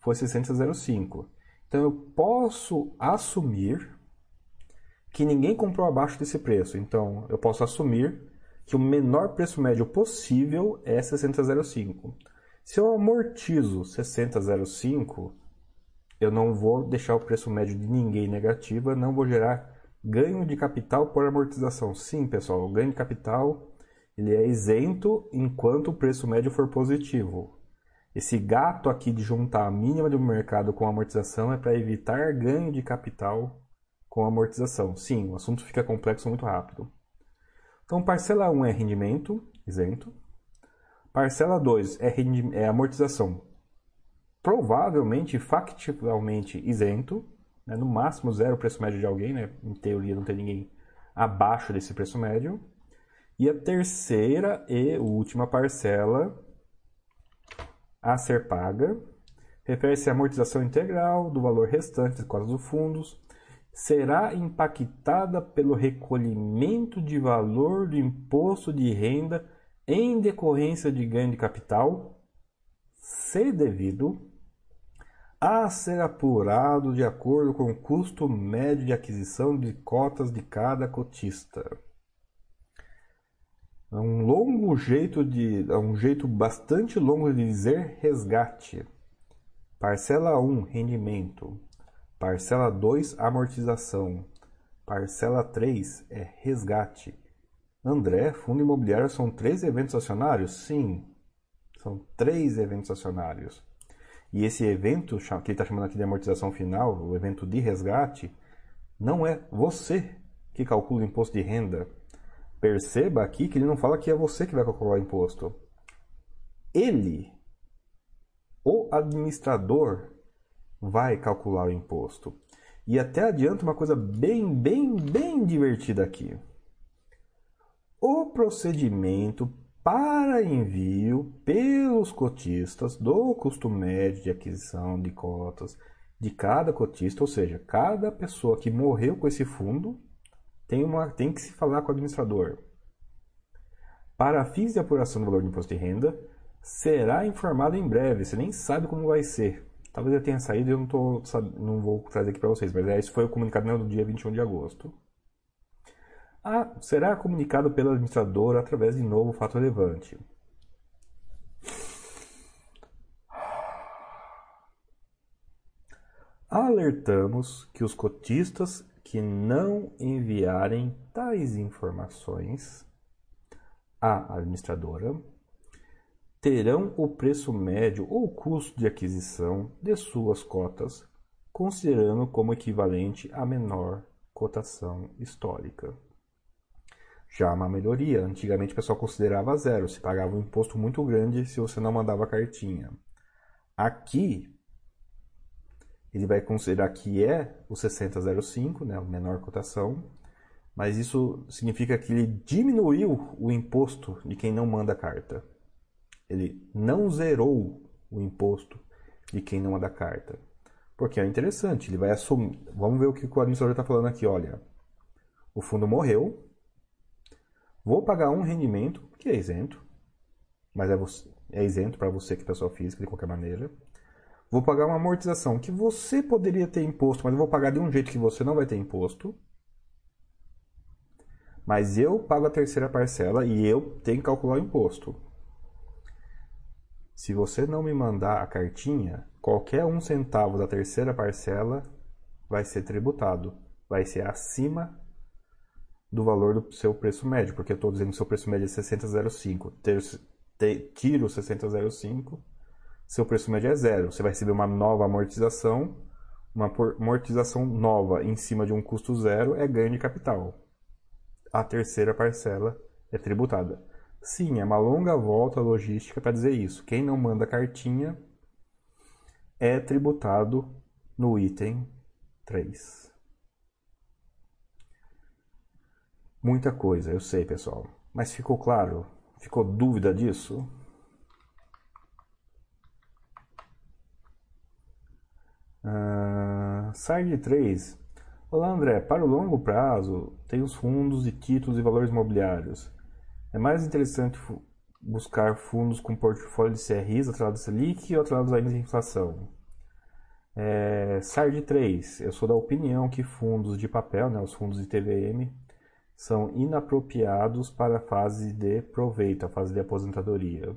foi 605. Então, eu posso assumir que ninguém comprou abaixo desse preço. Então, eu posso assumir que o menor preço médio possível é 60,05. Se eu amortizo 60,05, eu não vou deixar o preço médio de ninguém negativo, não vou gerar ganho de capital por amortização. Sim, pessoal, o ganho de capital ele é isento enquanto o preço médio for positivo. Esse gato aqui de juntar a mínima do mercado com a amortização é para evitar ganho de capital com amortização. Sim, o assunto fica complexo muito rápido. Então, parcela 1 é rendimento, isento. Parcela 2 é, é amortização, provavelmente, factualmente isento. né? no máximo zero o preço médio de alguém, né? em teoria não tem ninguém abaixo desse preço médio. E a terceira e última parcela a ser paga refere-se à amortização integral do valor restante das cotas dos fundos, será impactada pelo recolhimento de valor do imposto de renda em decorrência de ganho de capital, se devido, a ser apurado de acordo com o custo médio de aquisição de cotas de cada cotista. É um longo jeito de, é um jeito bastante longo de dizer resgate. Parcela 1, rendimento. Parcela 2, amortização. Parcela 3 é resgate. André, fundo imobiliário são três eventos acionários? Sim, são três eventos acionários. E esse evento, que ele está chamando aqui de amortização final, o evento de resgate, não é você que calcula o imposto de renda. Perceba aqui que ele não fala que é você que vai calcular o imposto. Ele, o administrador, vai calcular o imposto. E até adianta uma coisa bem, bem, bem divertida aqui. O procedimento para envio pelos cotistas do custo médio de aquisição de cotas de cada cotista, ou seja, cada pessoa que morreu com esse fundo tem, uma, tem que se falar com o administrador. Para fins de apuração do valor do imposto de renda, será informado em breve. Você nem sabe como vai ser. Talvez já tenha saído e eu não, tô, não vou trazer aqui para vocês, mas esse foi o comunicado no dia 21 de agosto a, será comunicado pelo administrador através de novo fato relevante. Alertamos que os cotistas que não enviarem tais informações à administradora terão o preço médio ou custo de aquisição de suas cotas, considerando como equivalente à menor cotação histórica já uma melhoria. Antigamente o pessoal considerava zero, se pagava um imposto muito grande se você não mandava cartinha. Aqui, ele vai considerar que é o 6005, né, a menor cotação, mas isso significa que ele diminuiu o imposto de quem não manda carta. Ele não zerou o imposto de quem não manda carta. Porque é interessante, ele vai assumir. Vamos ver o que o administrador está falando aqui. Olha, o fundo morreu, Vou pagar um rendimento, que é isento, mas é, você, é isento para você que é pessoa física, de qualquer maneira. Vou pagar uma amortização que você poderia ter imposto, mas eu vou pagar de um jeito que você não vai ter imposto. Mas eu pago a terceira parcela e eu tenho que calcular o imposto. Se você não me mandar a cartinha, qualquer um centavo da terceira parcela vai ser tributado. Vai ser acima do valor do seu preço médio, porque eu estou dizendo que seu preço médio é 60,05. Tiro 60,05, seu preço médio é zero. Você vai receber uma nova amortização, uma amortização nova em cima de um custo zero é ganho de capital. A terceira parcela é tributada. Sim, é uma longa volta logística para dizer isso. Quem não manda cartinha é tributado no item 3. Muita coisa, eu sei, pessoal. Mas ficou claro? Ficou dúvida disso? Uh, SARD 3. Olá, André. Para o longo prazo, tem os fundos de títulos e valores imobiliários. É mais interessante buscar fundos com portfólio de CRIs atrelados a Selic ou atrelados de inflação? É, SARD 3. Eu sou da opinião que fundos de papel, né, os fundos de TVM, são inapropriados para a fase de proveito, a fase de aposentadoria.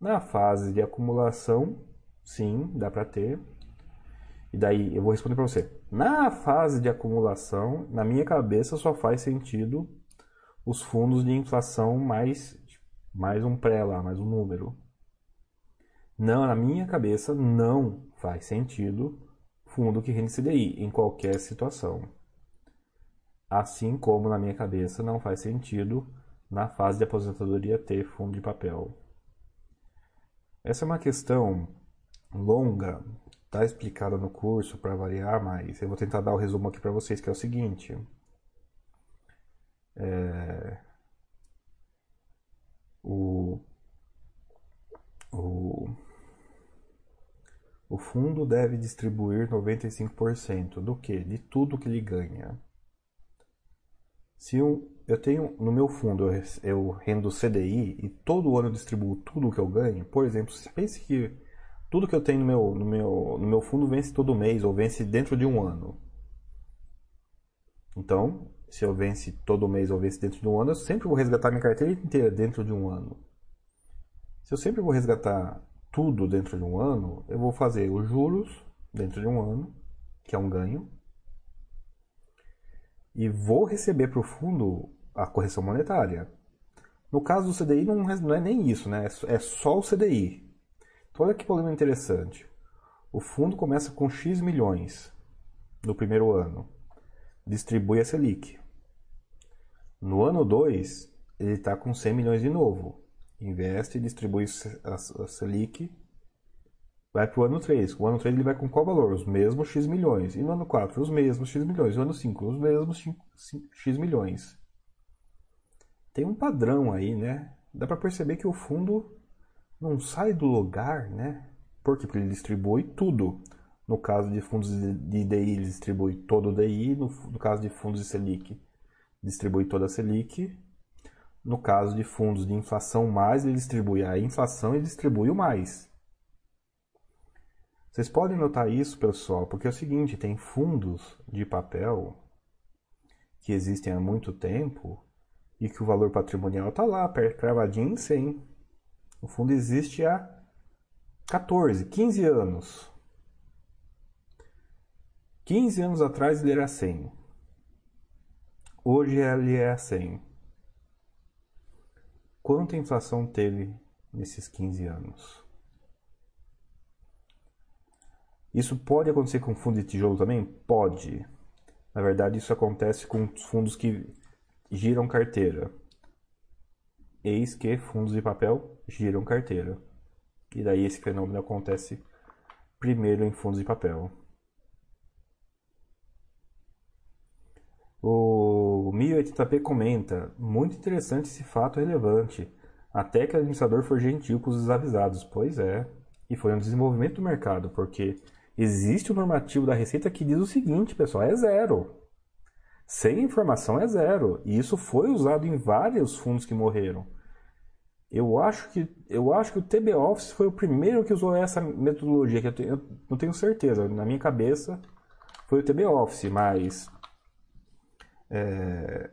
Na fase de acumulação, sim, dá para ter. E daí eu vou responder para você. Na fase de acumulação, na minha cabeça só faz sentido os fundos de inflação mais mais um pré lá, mais um número. Não, na minha cabeça não faz sentido fundo que rende CDI em qualquer situação. Assim como na minha cabeça não faz sentido na fase de aposentadoria ter fundo de papel. Essa é uma questão longa, está explicado no curso para variar, mas eu vou tentar dar o resumo aqui para vocês, que é o seguinte. É, o, o, o fundo deve distribuir 95% do que? De tudo que ele ganha. Se eu, eu tenho no meu fundo eu, eu rendo CDI e todo ano eu distribuo tudo que eu ganho, por exemplo, pense que tudo que eu tenho no meu, no meu, no meu fundo vence todo mês ou vence dentro de um ano. Então, se eu vence todo mês ou vence dentro de um ano, eu sempre vou resgatar minha carteira inteira dentro de um ano. Se eu sempre vou resgatar tudo dentro de um ano, eu vou fazer os juros dentro de um ano, que é um ganho, e vou receber para o fundo a correção monetária. No caso do CDI não, não é nem isso, né? É só o CDI. Então olha que problema interessante. O fundo começa com X milhões no primeiro ano. Distribui a Selic. No ano 2, ele está com 100 milhões de novo. Investe, distribui a Selic. Vai para o ano 3. O ano 3 ele vai com qual valor? Os mesmos X milhões. E no ano 4, os mesmos X milhões. No ano 5, os mesmos X milhões. Tem um padrão aí, né? Dá para perceber que o fundo não sai do lugar, né? Porque ele distribui tudo. No caso de fundos de DI, ele distribui todo o DI. No, no caso de fundos de Selic, distribui toda a Selic. No caso de fundos de inflação mais, ele distribui a inflação e distribui o mais. Vocês podem notar isso, pessoal, porque é o seguinte, tem fundos de papel que existem há muito tempo e que o valor patrimonial está lá, cravadinho em 100. O fundo existe há 14, 15 anos. 15 anos atrás ele era 100. Hoje ele é 100. Quanta inflação teve nesses 15 anos? Isso pode acontecer com fundo de tijolo também? Pode. Na verdade, isso acontece com fundos que giram carteira. Eis que fundos de papel giram carteira. E daí esse fenômeno acontece primeiro em fundos de papel. O 1080p comenta: muito interessante esse fato relevante, até que o administrador for gentil com os desavisados. Pois é, e foi um desenvolvimento do mercado, porque existe o um normativo da Receita que diz o seguinte, pessoal: é zero. Sem informação é zero. E isso foi usado em vários fundos que morreram. Eu acho que eu acho que o TB Office foi o primeiro que usou essa metodologia que eu, tenho, eu não tenho certeza. Na minha cabeça foi o TB Office, mas é,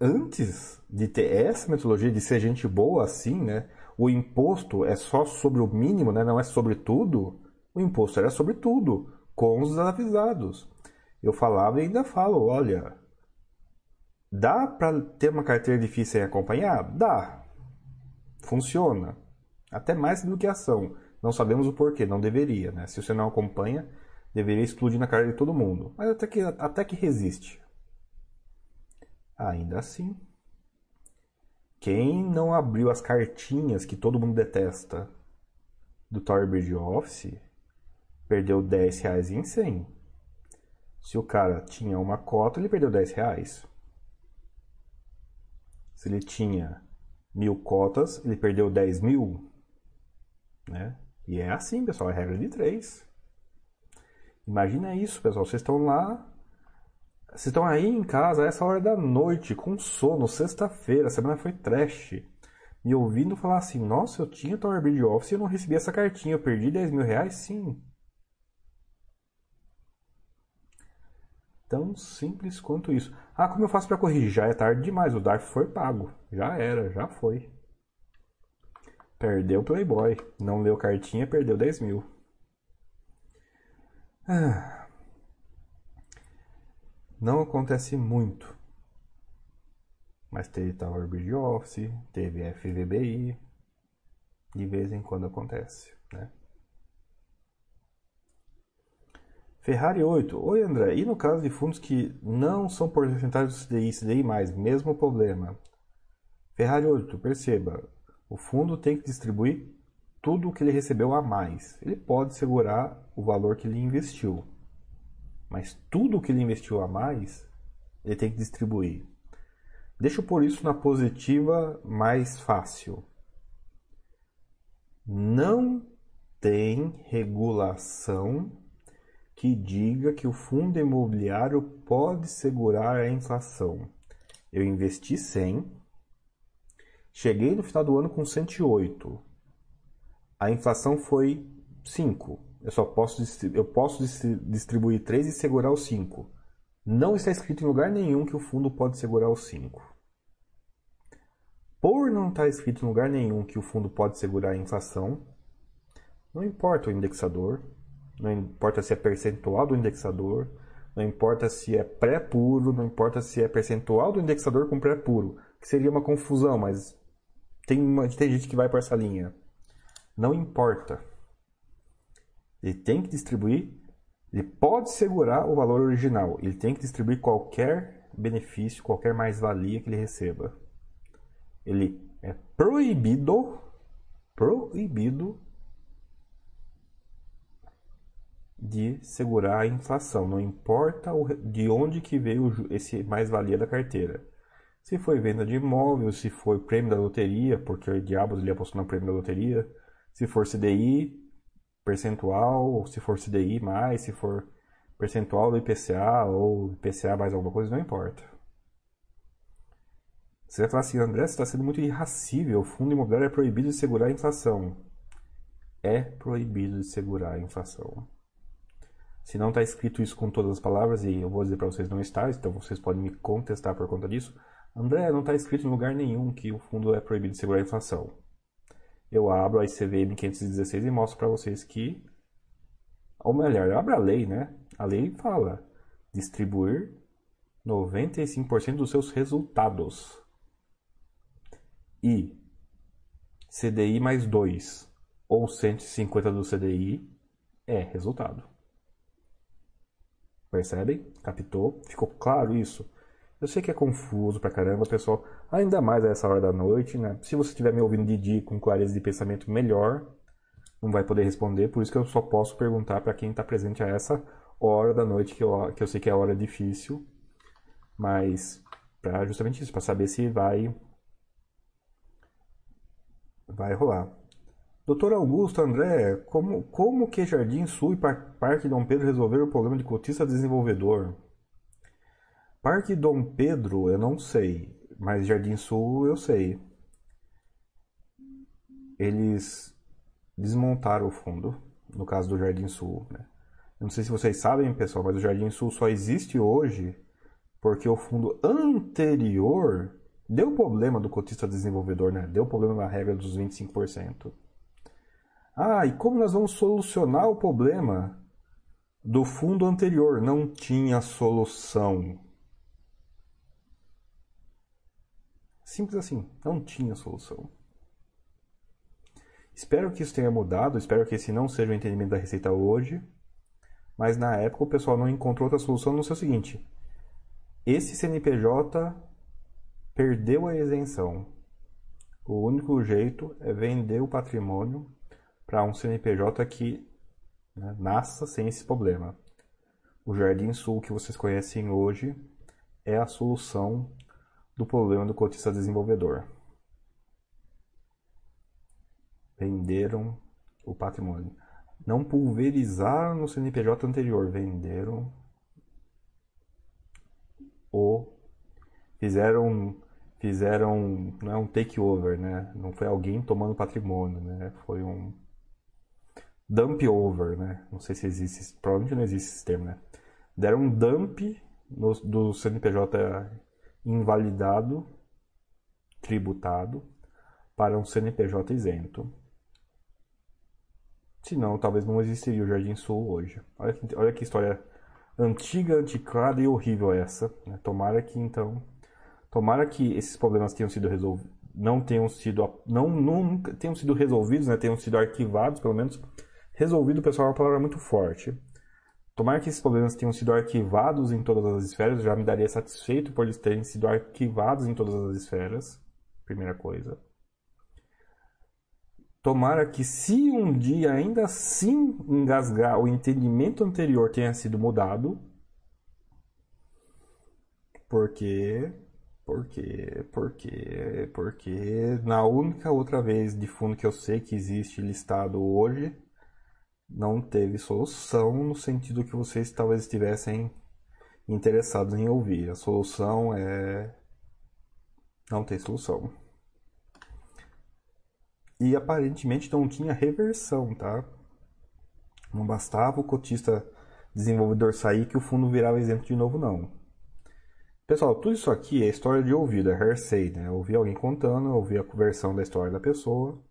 antes de ter essa metodologia de ser gente boa assim, né? O imposto é só sobre o mínimo, né? Não é sobre tudo. O imposto era sobre tudo, com os avisados. Eu falava e ainda falo, olha, Dá para ter uma carteira difícil sem acompanhar? Dá. Funciona. Até mais do que ação. Não sabemos o porquê, não deveria, né? Se você não acompanha, deveria explodir na cara de todo mundo. Mas até que, até que resiste. Ainda assim, quem não abriu as cartinhas que todo mundo detesta do Tower Bridge Office perdeu 10 reais em 100. Se o cara tinha uma cota, ele perdeu 10 reais. Se ele tinha mil cotas, ele perdeu 10 mil. Né? E é assim, pessoal, é regra de três. Imagina isso, pessoal. Vocês estão lá. Vocês estão aí em casa a essa hora da noite, com sono, sexta-feira, a semana foi trash. Me ouvindo falar assim, nossa, eu tinha Tower Bridge Office e eu não recebi essa cartinha, eu perdi 10 mil reais? Sim. Tão simples quanto isso. Ah, como eu faço para corrigir? Já é tarde demais, o DARF foi pago. Já era, já foi. Perdeu o Playboy. Não leu cartinha, perdeu 10 mil. Ah. Não acontece muito. Mas teve Tower Bridge Office, teve FVBI. De vez em quando acontece, né? Ferrari 8. Oi, André. E no caso de fundos que não são porcentagens do CDI, CDI+, mesmo problema. Ferrari 8. Perceba, o fundo tem que distribuir tudo o que ele recebeu a mais. Ele pode segurar o valor que ele investiu. Mas tudo o que ele investiu a mais, ele tem que distribuir. Deixa eu pôr isso na positiva mais fácil. Não tem regulação que diga que o fundo imobiliário pode segurar a inflação. Eu investi 100, cheguei no final do ano com 108. A inflação foi 5. Eu só posso, eu posso distribuir 3 e segurar os 5. Não está escrito em lugar nenhum que o fundo pode segurar os 5. Por não estar escrito em lugar nenhum que o fundo pode segurar a inflação, não importa o indexador, não importa se é percentual do indexador, não importa se é pré-puro, não importa se é percentual do indexador com pré-puro, que seria uma confusão, mas tem, uma, tem gente que vai para essa linha. Não importa. Ele tem que distribuir, ele pode segurar o valor original, ele tem que distribuir qualquer benefício, qualquer mais-valia que ele receba. Ele é proibido, proibido de segurar a inflação, não importa de onde que veio esse mais-valia da carteira. Se foi venda de imóvel, se foi prêmio da loteria, porque o diabos ele apostou no prêmio da loteria, se for CDI percentual, se for CDI mais, se for percentual do IPCA ou IPCA mais alguma coisa, não importa. Você vai falar assim, André, você está sendo muito irracível, o fundo imobiliário é proibido de segurar a inflação. É proibido de segurar a inflação. Se não está escrito isso com todas as palavras, e eu vou dizer para vocês não está, então vocês podem me contestar por conta disso. André, não está escrito em lugar nenhum que o fundo é proibido de segurar a inflação. Eu abro a ICVM 516 e mostro para vocês que, ou melhor, eu abro a lei, né? A lei fala distribuir 95% dos seus resultados. E CDI mais 2 ou 150 do CDI é resultado. Percebem? Captou? Ficou claro isso? Eu sei que é confuso pra caramba, pessoal. Ainda mais a essa hora da noite, né? Se você estiver me ouvindo de dia com clareza de pensamento melhor, não vai poder responder. Por isso que eu só posso perguntar para quem está presente a essa hora da noite, que eu, que eu sei que é hora difícil. Mas, para justamente isso, para saber se vai vai rolar. Doutor Augusto André, como, como que Jardim Sul e Parque Dom Pedro resolveram o problema de cotista desenvolvedor? Parque Dom Pedro eu não sei, mas Jardim Sul eu sei. Eles desmontaram o fundo, no caso do Jardim Sul. Né? Eu não sei se vocês sabem, pessoal, mas o Jardim Sul só existe hoje porque o fundo anterior deu problema do cotista desenvolvedor, né? Deu problema na regra dos 25%. Ah, e como nós vamos solucionar o problema do fundo anterior? Não tinha solução. Simples assim, não tinha solução. Espero que isso tenha mudado, espero que esse não seja o entendimento da receita hoje, mas na época o pessoal não encontrou outra solução no seu seguinte: esse CNPJ perdeu a isenção. O único jeito é vender o patrimônio para um CNPJ que né, nasça sem esse problema. O Jardim Sul que vocês conhecem hoje é a solução do problema do cotista desenvolvedor. Venderam o patrimônio. Não pulverizaram no CNPJ anterior, venderam o fizeram fizeram não é um takeover, né? Não foi alguém tomando patrimônio, né? Foi um dump over, né? Não sei se existe, provavelmente não existe esse termo, né? Deram um dump no, do CNPJ invalidado, tributado, para um CNPJ isento. Senão, talvez não existiria o Jardim Sul hoje. Olha que, olha que história antiga, antiquada e horrível essa. Né? Tomara que, então, tomara que esses problemas tenham sido resolvidos, não tenham sido, não, nunca tenham sido resolvidos, né? tenham sido arquivados, pelo menos, Resolvido, pessoal, é uma palavra muito forte. Tomara que esses problemas tenham sido arquivados em todas as esferas, já me daria satisfeito por eles terem sido arquivados em todas as esferas. Primeira coisa. Tomara que, se um dia ainda assim engasgar, o entendimento anterior tenha sido mudado. Porque. Porque. Porque. Porque. Na única outra vez de fundo que eu sei que existe listado hoje, não teve solução no sentido que vocês talvez estivessem interessados em ouvir. A solução é. Não tem solução. E aparentemente não tinha reversão, tá? Não bastava o cotista desenvolvedor sair que o fundo virava isento de novo, não. Pessoal, tudo isso aqui é história de ouvido, é hearsay, né? Ouvir alguém contando, ouvir a conversão da história da pessoa,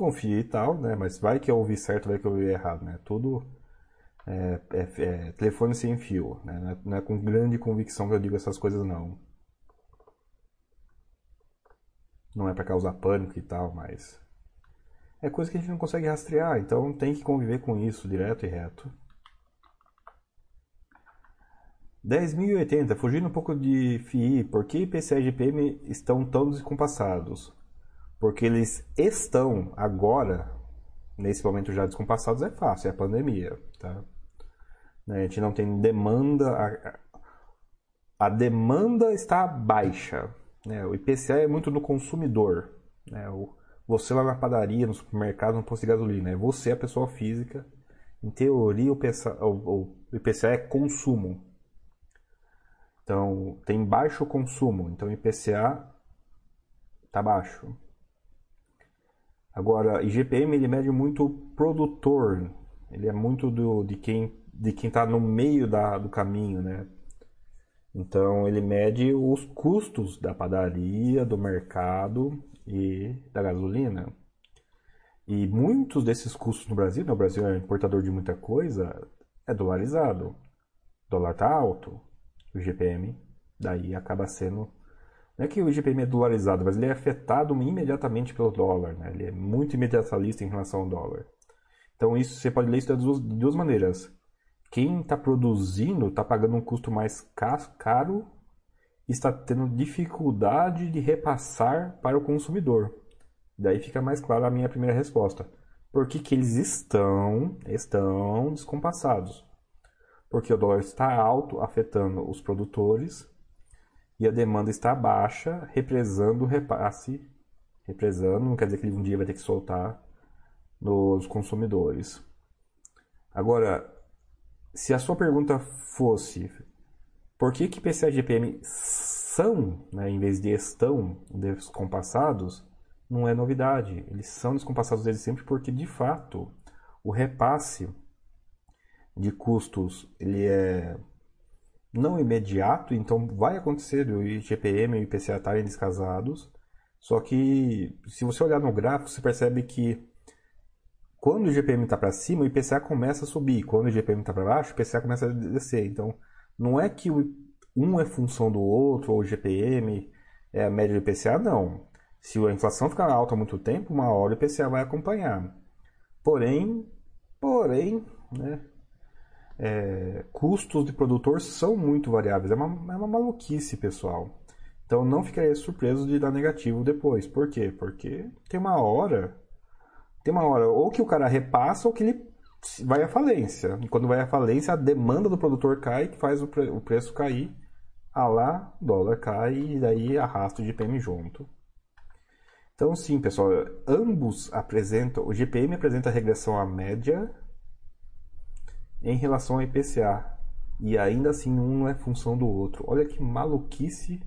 confia e tal, né? Mas vai que eu ouvi certo, vai que eu ouvi errado, né? Tudo é, é, é telefone sem fio, né? Não é, não é com grande convicção que eu digo essas coisas, não. não é para causar pânico e tal, mas é coisa que a gente não consegue rastrear, então tem que conviver com isso direto e reto. 10.080, fugindo um pouco de FII, por que IPCA e GPM estão tão descompassados? Porque eles estão agora, nesse momento já descompassados, é fácil, é a pandemia. Tá? A gente não tem demanda, a, demanda está baixa, né? O IPCA é muito do consumidor. Né? O, você lá na padaria, no supermercado, no posto de gasolina. É você a pessoa física. Em teoria, o, PCA, o, o IPCA é consumo. Então, tem baixo consumo. Então, o IPCA está baixo. Agora, IGPM ele mede muito o produtor. Ele é muito do, de quem de quem está no meio da, do caminho, né? Então ele mede os custos da padaria, do mercado e da gasolina. E muitos desses custos no Brasil, né, o Brasil é importador de muita coisa, é dolarizado. O dólar está alto, o GPM daí acaba sendo. Não é que o GPM é dolarizado, mas ele é afetado imediatamente pelo dólar. Né? Ele é muito imediatalista em relação ao dólar. Então isso você pode ler isso de duas, de duas maneiras quem está produzindo está pagando um custo mais caro e está tendo dificuldade de repassar para o consumidor. Daí fica mais clara a minha primeira resposta. Por que, que eles estão, estão descompassados? Porque o dólar está alto, afetando os produtores, e a demanda está baixa, represando o repasse. Represando, não quer dizer que ele um dia vai ter que soltar nos consumidores. Agora, se a sua pergunta fosse por que, que PCA e GPM são, né, em vez de estão descompassados, não é novidade. Eles são descompassados desde sempre porque, de fato, o repasse de custos ele é não imediato, então vai acontecer o IGPM e o IPCA estarem descasados. Só que, se você olhar no gráfico, você percebe que quando o GPM está para cima, o IPCA começa a subir. Quando o GPM está para baixo, o IPCA começa a descer. Então, não é que um é função do outro, ou o GPM é a média do IPCA, não. Se a inflação ficar alta há muito tempo, uma hora o IPCA vai acompanhar. Porém, porém, né, é, custos de produtor são muito variáveis. É uma, é uma maluquice, pessoal. Então não ficaria surpreso de dar negativo depois. Por quê? Porque tem uma hora tem uma hora ou que o cara repassa ou que ele vai à falência. E quando vai à falência, a demanda do produtor cai, que faz o, pre o preço cair. A lá, dólar cai e daí arrasta o GPM junto. Então, sim, pessoal, ambos apresentam. O GPM apresenta regressão à média em relação ao IPCA. E ainda assim, um não é função do outro. Olha que maluquice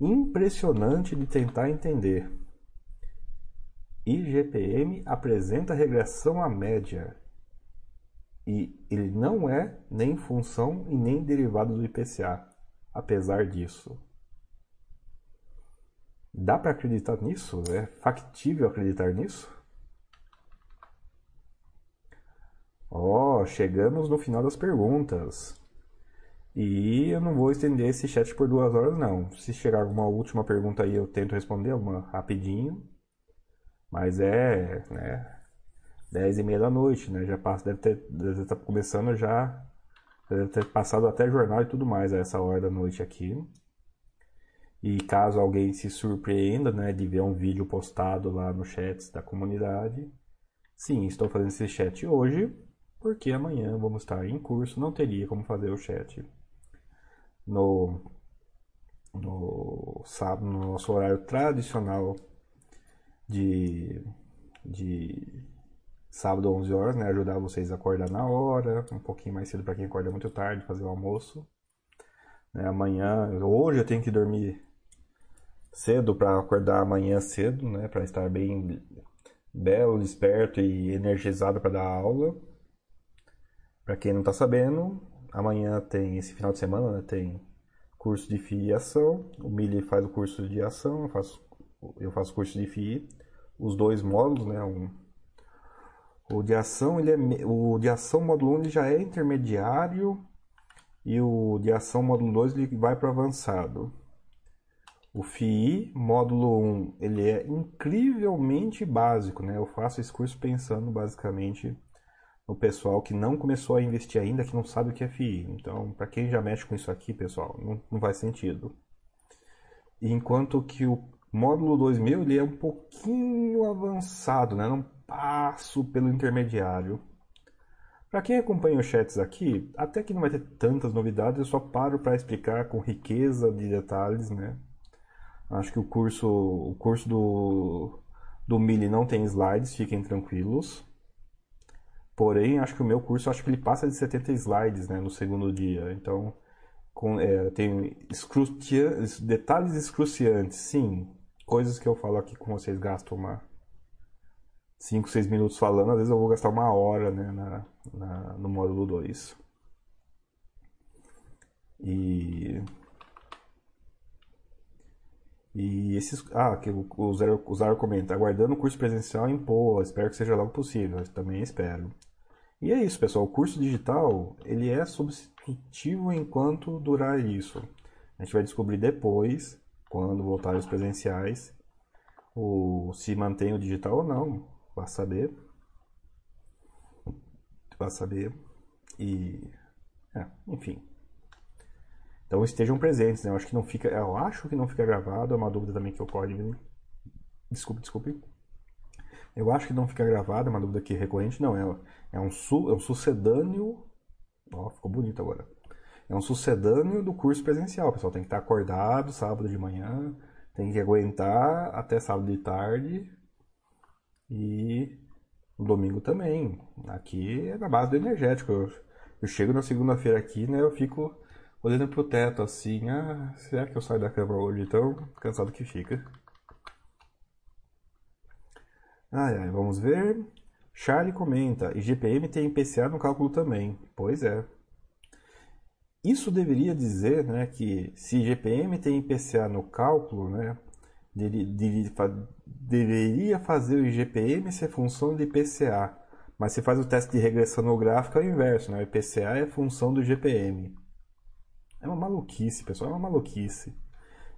impressionante de tentar entender. IGPM apresenta regressão à média e ele não é nem função e nem derivado do IPCA, apesar disso. Dá para acreditar nisso? É factível acreditar nisso? Ó, oh, chegamos no final das perguntas. E eu não vou estender esse chat por duas horas, não. Se chegar alguma última pergunta aí, eu tento responder uma rapidinho. Mas é, né, 10 e meia da noite, né? Já passa, deve ter, deve estar começando já, deve ter passado até jornal e tudo mais a essa hora da noite aqui. E caso alguém se surpreenda né, de ver um vídeo postado lá no chat da comunidade, sim, estou fazendo esse chat hoje, porque amanhã vamos estar em curso, não teria como fazer o chat no, no sábado, no nosso horário tradicional de, de sábado 11 horas, né? Ajudar vocês a acordar na hora, um pouquinho mais cedo para quem acorda muito tarde, fazer o almoço. Né? Amanhã, hoje eu tenho que dormir cedo para acordar amanhã cedo, né? Para estar bem belo, desperto e energizado para dar aula. Para quem não está sabendo, amanhã tem esse final de semana, né? Tem curso de FII e ação. O Mili faz o curso de ação, eu faço eu faço curso de FII, os dois módulos, né? Um, o de ação, ele é, o de ação módulo 1 ele já é intermediário e o de ação módulo 2 ele vai para avançado. O FII módulo 1 ele é incrivelmente básico, né? Eu faço esse curso pensando basicamente no pessoal que não começou a investir ainda, que não sabe o que é FII. Então, para quem já mexe com isso aqui, pessoal, não, não faz sentido. Enquanto que o módulo 2000 ele é um pouquinho avançado, né? Não passo pelo intermediário. Para quem acompanha os chats aqui, até que não vai ter tantas novidades, eu só paro para explicar com riqueza de detalhes, né? Acho que o curso, o curso do, do Mili não tem slides, fiquem tranquilos. Porém, acho que o meu curso, acho que ele passa de 70 slides, né, no segundo dia. Então, com, é, tem detalhes excruciantes, sim. Coisas que eu falo aqui com vocês gastam uma 5, 6 minutos falando, às vezes eu vou gastar uma hora né, na, na, no módulo 2. E. E esses. Ah, que o o Zero comenta, aguardando o curso presencial em Poa, espero que seja logo possível. Também espero. E é isso, pessoal. O curso digital, ele é substitutivo enquanto durar isso. A gente vai descobrir depois, quando voltar os presenciais, o, se mantém o digital ou não. Vai saber. Vai saber. E. É, enfim. Então estejam presentes, né? Eu acho que não fica. Eu acho que não fica gravado, é uma dúvida também que ocorre. Desculpe, desculpe. Eu acho que não fica gravado, é uma dúvida que recorrente, não. É, é, um, su, é um sucedâneo. Ó, ficou bonito agora. É um sucedâneo do curso presencial. Pessoal tem que estar acordado sábado de manhã, tem que aguentar até sábado de tarde e no domingo também. Aqui é na base do energético. Eu, eu chego na segunda-feira aqui, né? Eu fico olhando pro teto assim. Ah, será que eu saio da cama hoje? Tão cansado que fica. Ai, ai, vamos ver. Charlie comenta: IGPM tem IPCA no cálculo também. Pois é. Isso deveria dizer né, que se IGPM tem IPCA no cálculo, né, deveria fazer o IGPM ser função de IPCA, mas se faz o teste de regressão no gráfico é o inverso, né? o IPCA é função do IGPM. É uma maluquice, pessoal, é uma maluquice.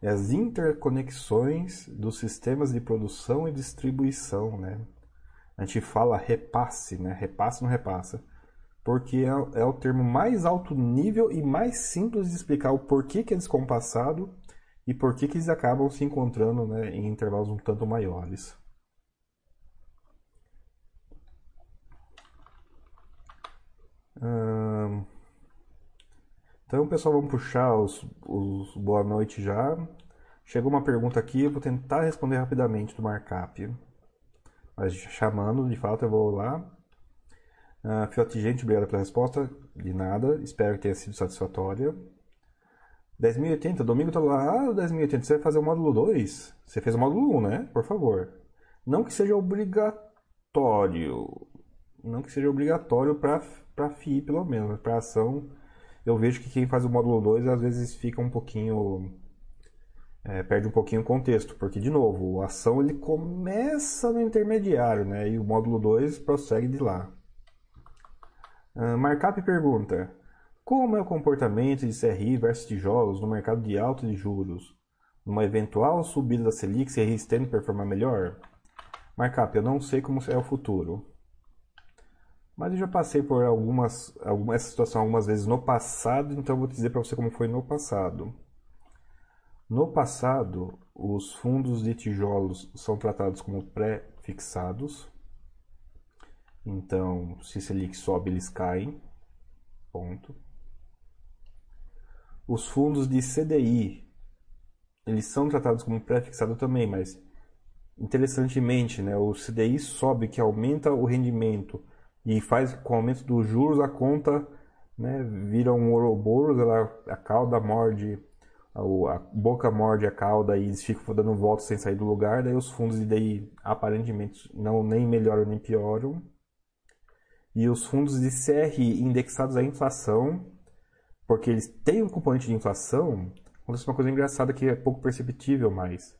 É as interconexões dos sistemas de produção e distribuição, né? A gente fala repasse, né? Repasse não repassa. Porque é, é o termo mais alto nível e mais simples de explicar o porquê que é descompassado e por que, eles acabam se encontrando né, em intervalos um tanto maiores. Hum... Então, pessoal, vamos puxar os, os boa noite já. Chegou uma pergunta aqui, eu vou tentar responder rapidamente do markup. Mas chamando, de fato, eu vou lá. Uh, Fiote, gente, obrigado pela resposta. De nada, espero que tenha sido satisfatória. 10.080, domingo tá lá, ah, 10.080, você vai fazer o módulo 2? Você fez o módulo 1, né? Por favor. Não que seja obrigatório. Não que seja obrigatório para FI, pelo menos. Para ação, eu vejo que quem faz o módulo 2 às vezes fica um pouquinho. É, perde um pouquinho o contexto, porque, de novo, a ação ele começa no intermediário, né? E o módulo 2 prossegue de lá. Uh, Markup pergunta: como é o comportamento de CRI versus tijolos no mercado de alta de juros? Numa eventual subida da Selic, CRI tende performar melhor? Markup, eu não sei como é o futuro. Mas eu já passei por algumas, algumas essa situação algumas vezes no passado, então eu vou dizer para você como foi no passado. No passado, os fundos de tijolos são tratados como pré-fixados. Então, se Selic sobe, eles caem. Ponto. Os fundos de CDI, eles são tratados como pré-fixado também, mas interessantemente, né, o CDI sobe, que aumenta o rendimento e faz com o aumento dos juros a conta né, vira um ouroboros, ela, a cauda morde, a, a, boca morde a cauda e eles ficam dando voltas sem sair do lugar, daí os fundos de daí aparentemente não nem melhoram nem pioram. E os fundos de CRI indexados à inflação, porque eles têm um componente de inflação, acontece uma coisa engraçada que é pouco perceptível, mas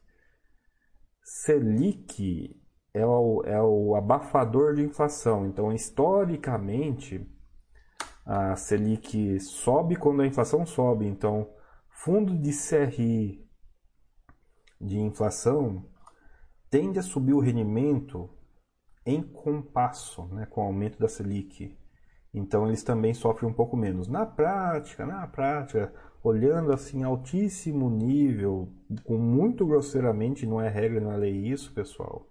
Selic é o, é o abafador de inflação. Então, historicamente, a Selic sobe quando a inflação sobe. Então, fundo de CRI de inflação tende a subir o rendimento em compasso né, com o aumento da Selic. Então eles também sofrem um pouco menos. Na prática, na prática, olhando assim altíssimo nível, com muito grosseiramente, não é regra, não é lei isso, pessoal.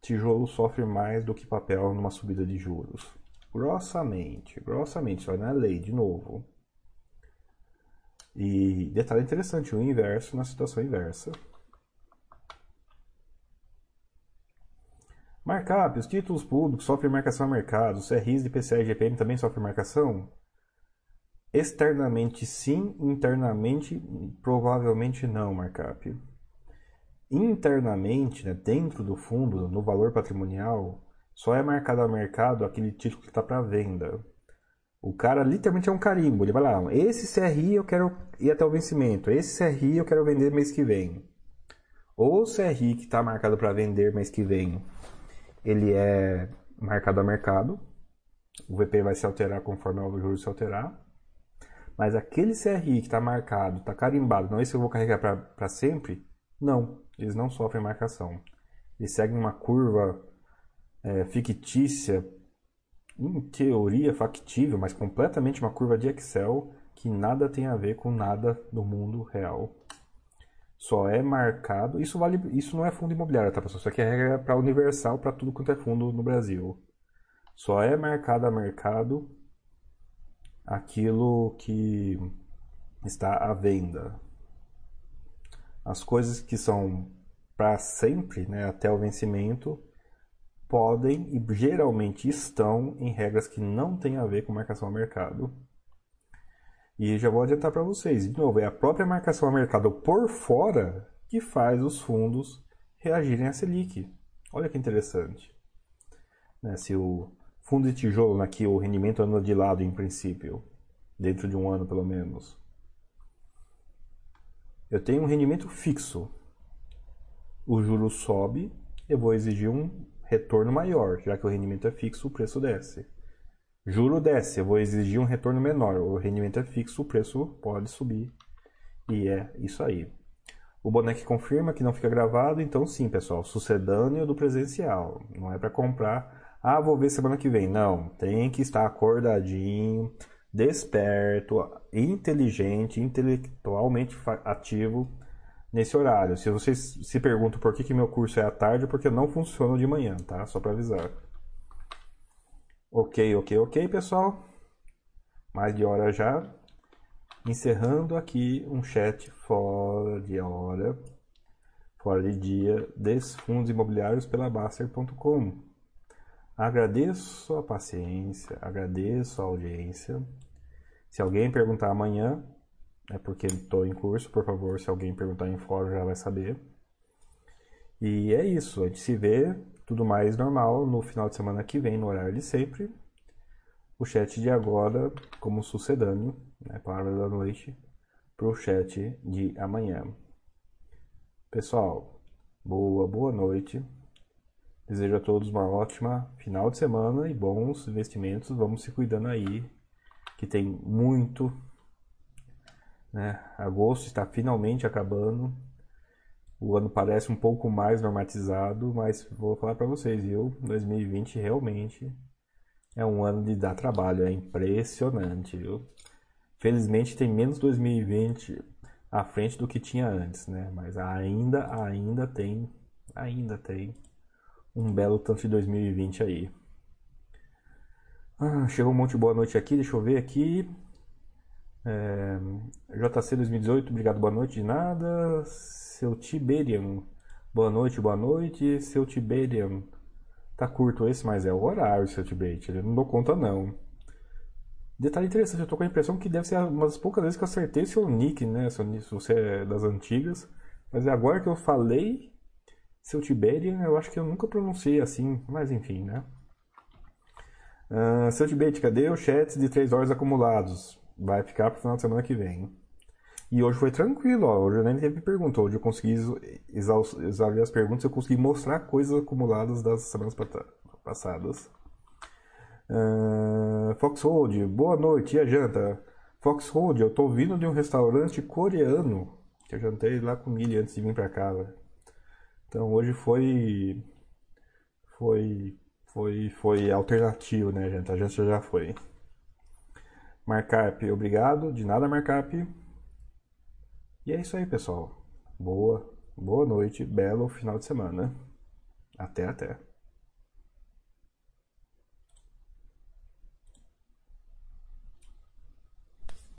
Tijolo sofre mais do que papel numa subida de juros. Grossamente, grossamente, só não é lei, de novo. E detalhe interessante, o inverso na situação inversa. Markup, os títulos públicos sofrem marcação a mercado, os CRIs de PCA e GPM também sofrem marcação? Externamente sim, internamente provavelmente não, markup. Internamente, né, dentro do fundo, no valor patrimonial, só é marcado a mercado aquele título que está para venda. O cara literalmente é um carimbo. Ele vai lá, esse CRI eu quero ir até o vencimento, esse CRI eu quero vender mês que vem. Ou o CRI que está marcado para vender mês que vem ele é marcado a mercado. O VP vai se alterar conforme o juros se alterar. Mas aquele CRI que está marcado, está carimbado, não esse eu vou carregar para sempre, não, eles não sofrem marcação. Eles seguem uma curva é, fictícia, em teoria factível, mas completamente uma curva de Excel que nada tem a ver com nada no mundo real só é marcado. Isso vale, isso não é fundo imobiliário, tá pessoal? Isso aqui é regra para universal para tudo quanto é fundo no Brasil. Só é marcado a mercado aquilo que está à venda. As coisas que são para sempre, né, até o vencimento, podem e geralmente estão em regras que não têm a ver com marcação a mercado. E já vou adiantar para vocês, de novo, é a própria marcação a mercado por fora que faz os fundos reagirem à Selic. Olha que interessante. Né, se o fundo de tijolo aqui, o rendimento anda de lado em princípio, dentro de um ano pelo menos. Eu tenho um rendimento fixo. O juro sobe, eu vou exigir um retorno maior, já que o rendimento é fixo, o preço desce. Juro desce, eu vou exigir um retorno menor. O rendimento é fixo, o preço pode subir. E é isso aí. O boneco confirma que não fica gravado, então sim, pessoal, sucedâneo do presencial. Não é para comprar, ah, vou ver semana que vem. Não, tem que estar acordadinho, desperto, inteligente, intelectualmente ativo nesse horário. Se vocês se perguntam por que, que meu curso é à tarde, é porque não funciona de manhã, tá? Só para avisar. Ok, ok, ok, pessoal. Mais de hora já. Encerrando aqui um chat fora de hora, fora de dia, dos fundos imobiliários pela Baster.com. Agradeço a paciência, agradeço a audiência. Se alguém perguntar amanhã, é porque estou em curso, por favor, se alguém perguntar em fórum já vai saber. E é isso, a gente se vê tudo mais normal no final de semana que vem, no horário de sempre. O chat de agora como sucedâneo, né, palavra da noite, para o chat de amanhã. Pessoal, boa, boa noite. Desejo a todos uma ótima final de semana e bons investimentos. Vamos se cuidando aí, que tem muito. Né? Agosto está finalmente acabando o ano parece um pouco mais normatizado, mas vou falar para vocês, viu? 2020 realmente é um ano de dar trabalho, é impressionante, viu? Felizmente tem menos 2020 à frente do que tinha antes, né? Mas ainda, ainda tem, ainda tem um belo tanto de 2020 aí. Ah, chegou um monte de boa noite aqui, deixa eu ver aqui. É, JC 2018, obrigado, boa noite, de nada. Seu Tiberian, boa noite, boa noite. Seu Tiberian, tá curto esse, mas é o horário, seu Tiberian, ele não dou conta não. Detalhe interessante, eu tô com a impressão que deve ser uma das poucas vezes que eu acertei seu nick, né? Se você é das antigas. Mas é agora que eu falei, seu Tiberian, eu acho que eu nunca pronunciei assim, mas enfim, né? Uh, seu Tibete, cadê os chats de 3 horas acumulados? Vai ficar pro final de semana que vem. E hoje foi tranquilo, ó. Hoje eu nem teve pergunta. Hoje eu consegui exaurir as perguntas, eu consegui mostrar coisas acumuladas das semanas passadas. Uh, Foxhold, boa noite, e a janta? Foxhold, eu tô vindo de um restaurante coreano que eu jantei lá com milho antes de vir pra cá. Então hoje foi. Foi foi, foi alternativo, né, gente? A gente já foi. Markup, obrigado. De nada, Markup. E é isso aí, pessoal. Boa, boa noite, belo final de semana. Até, até.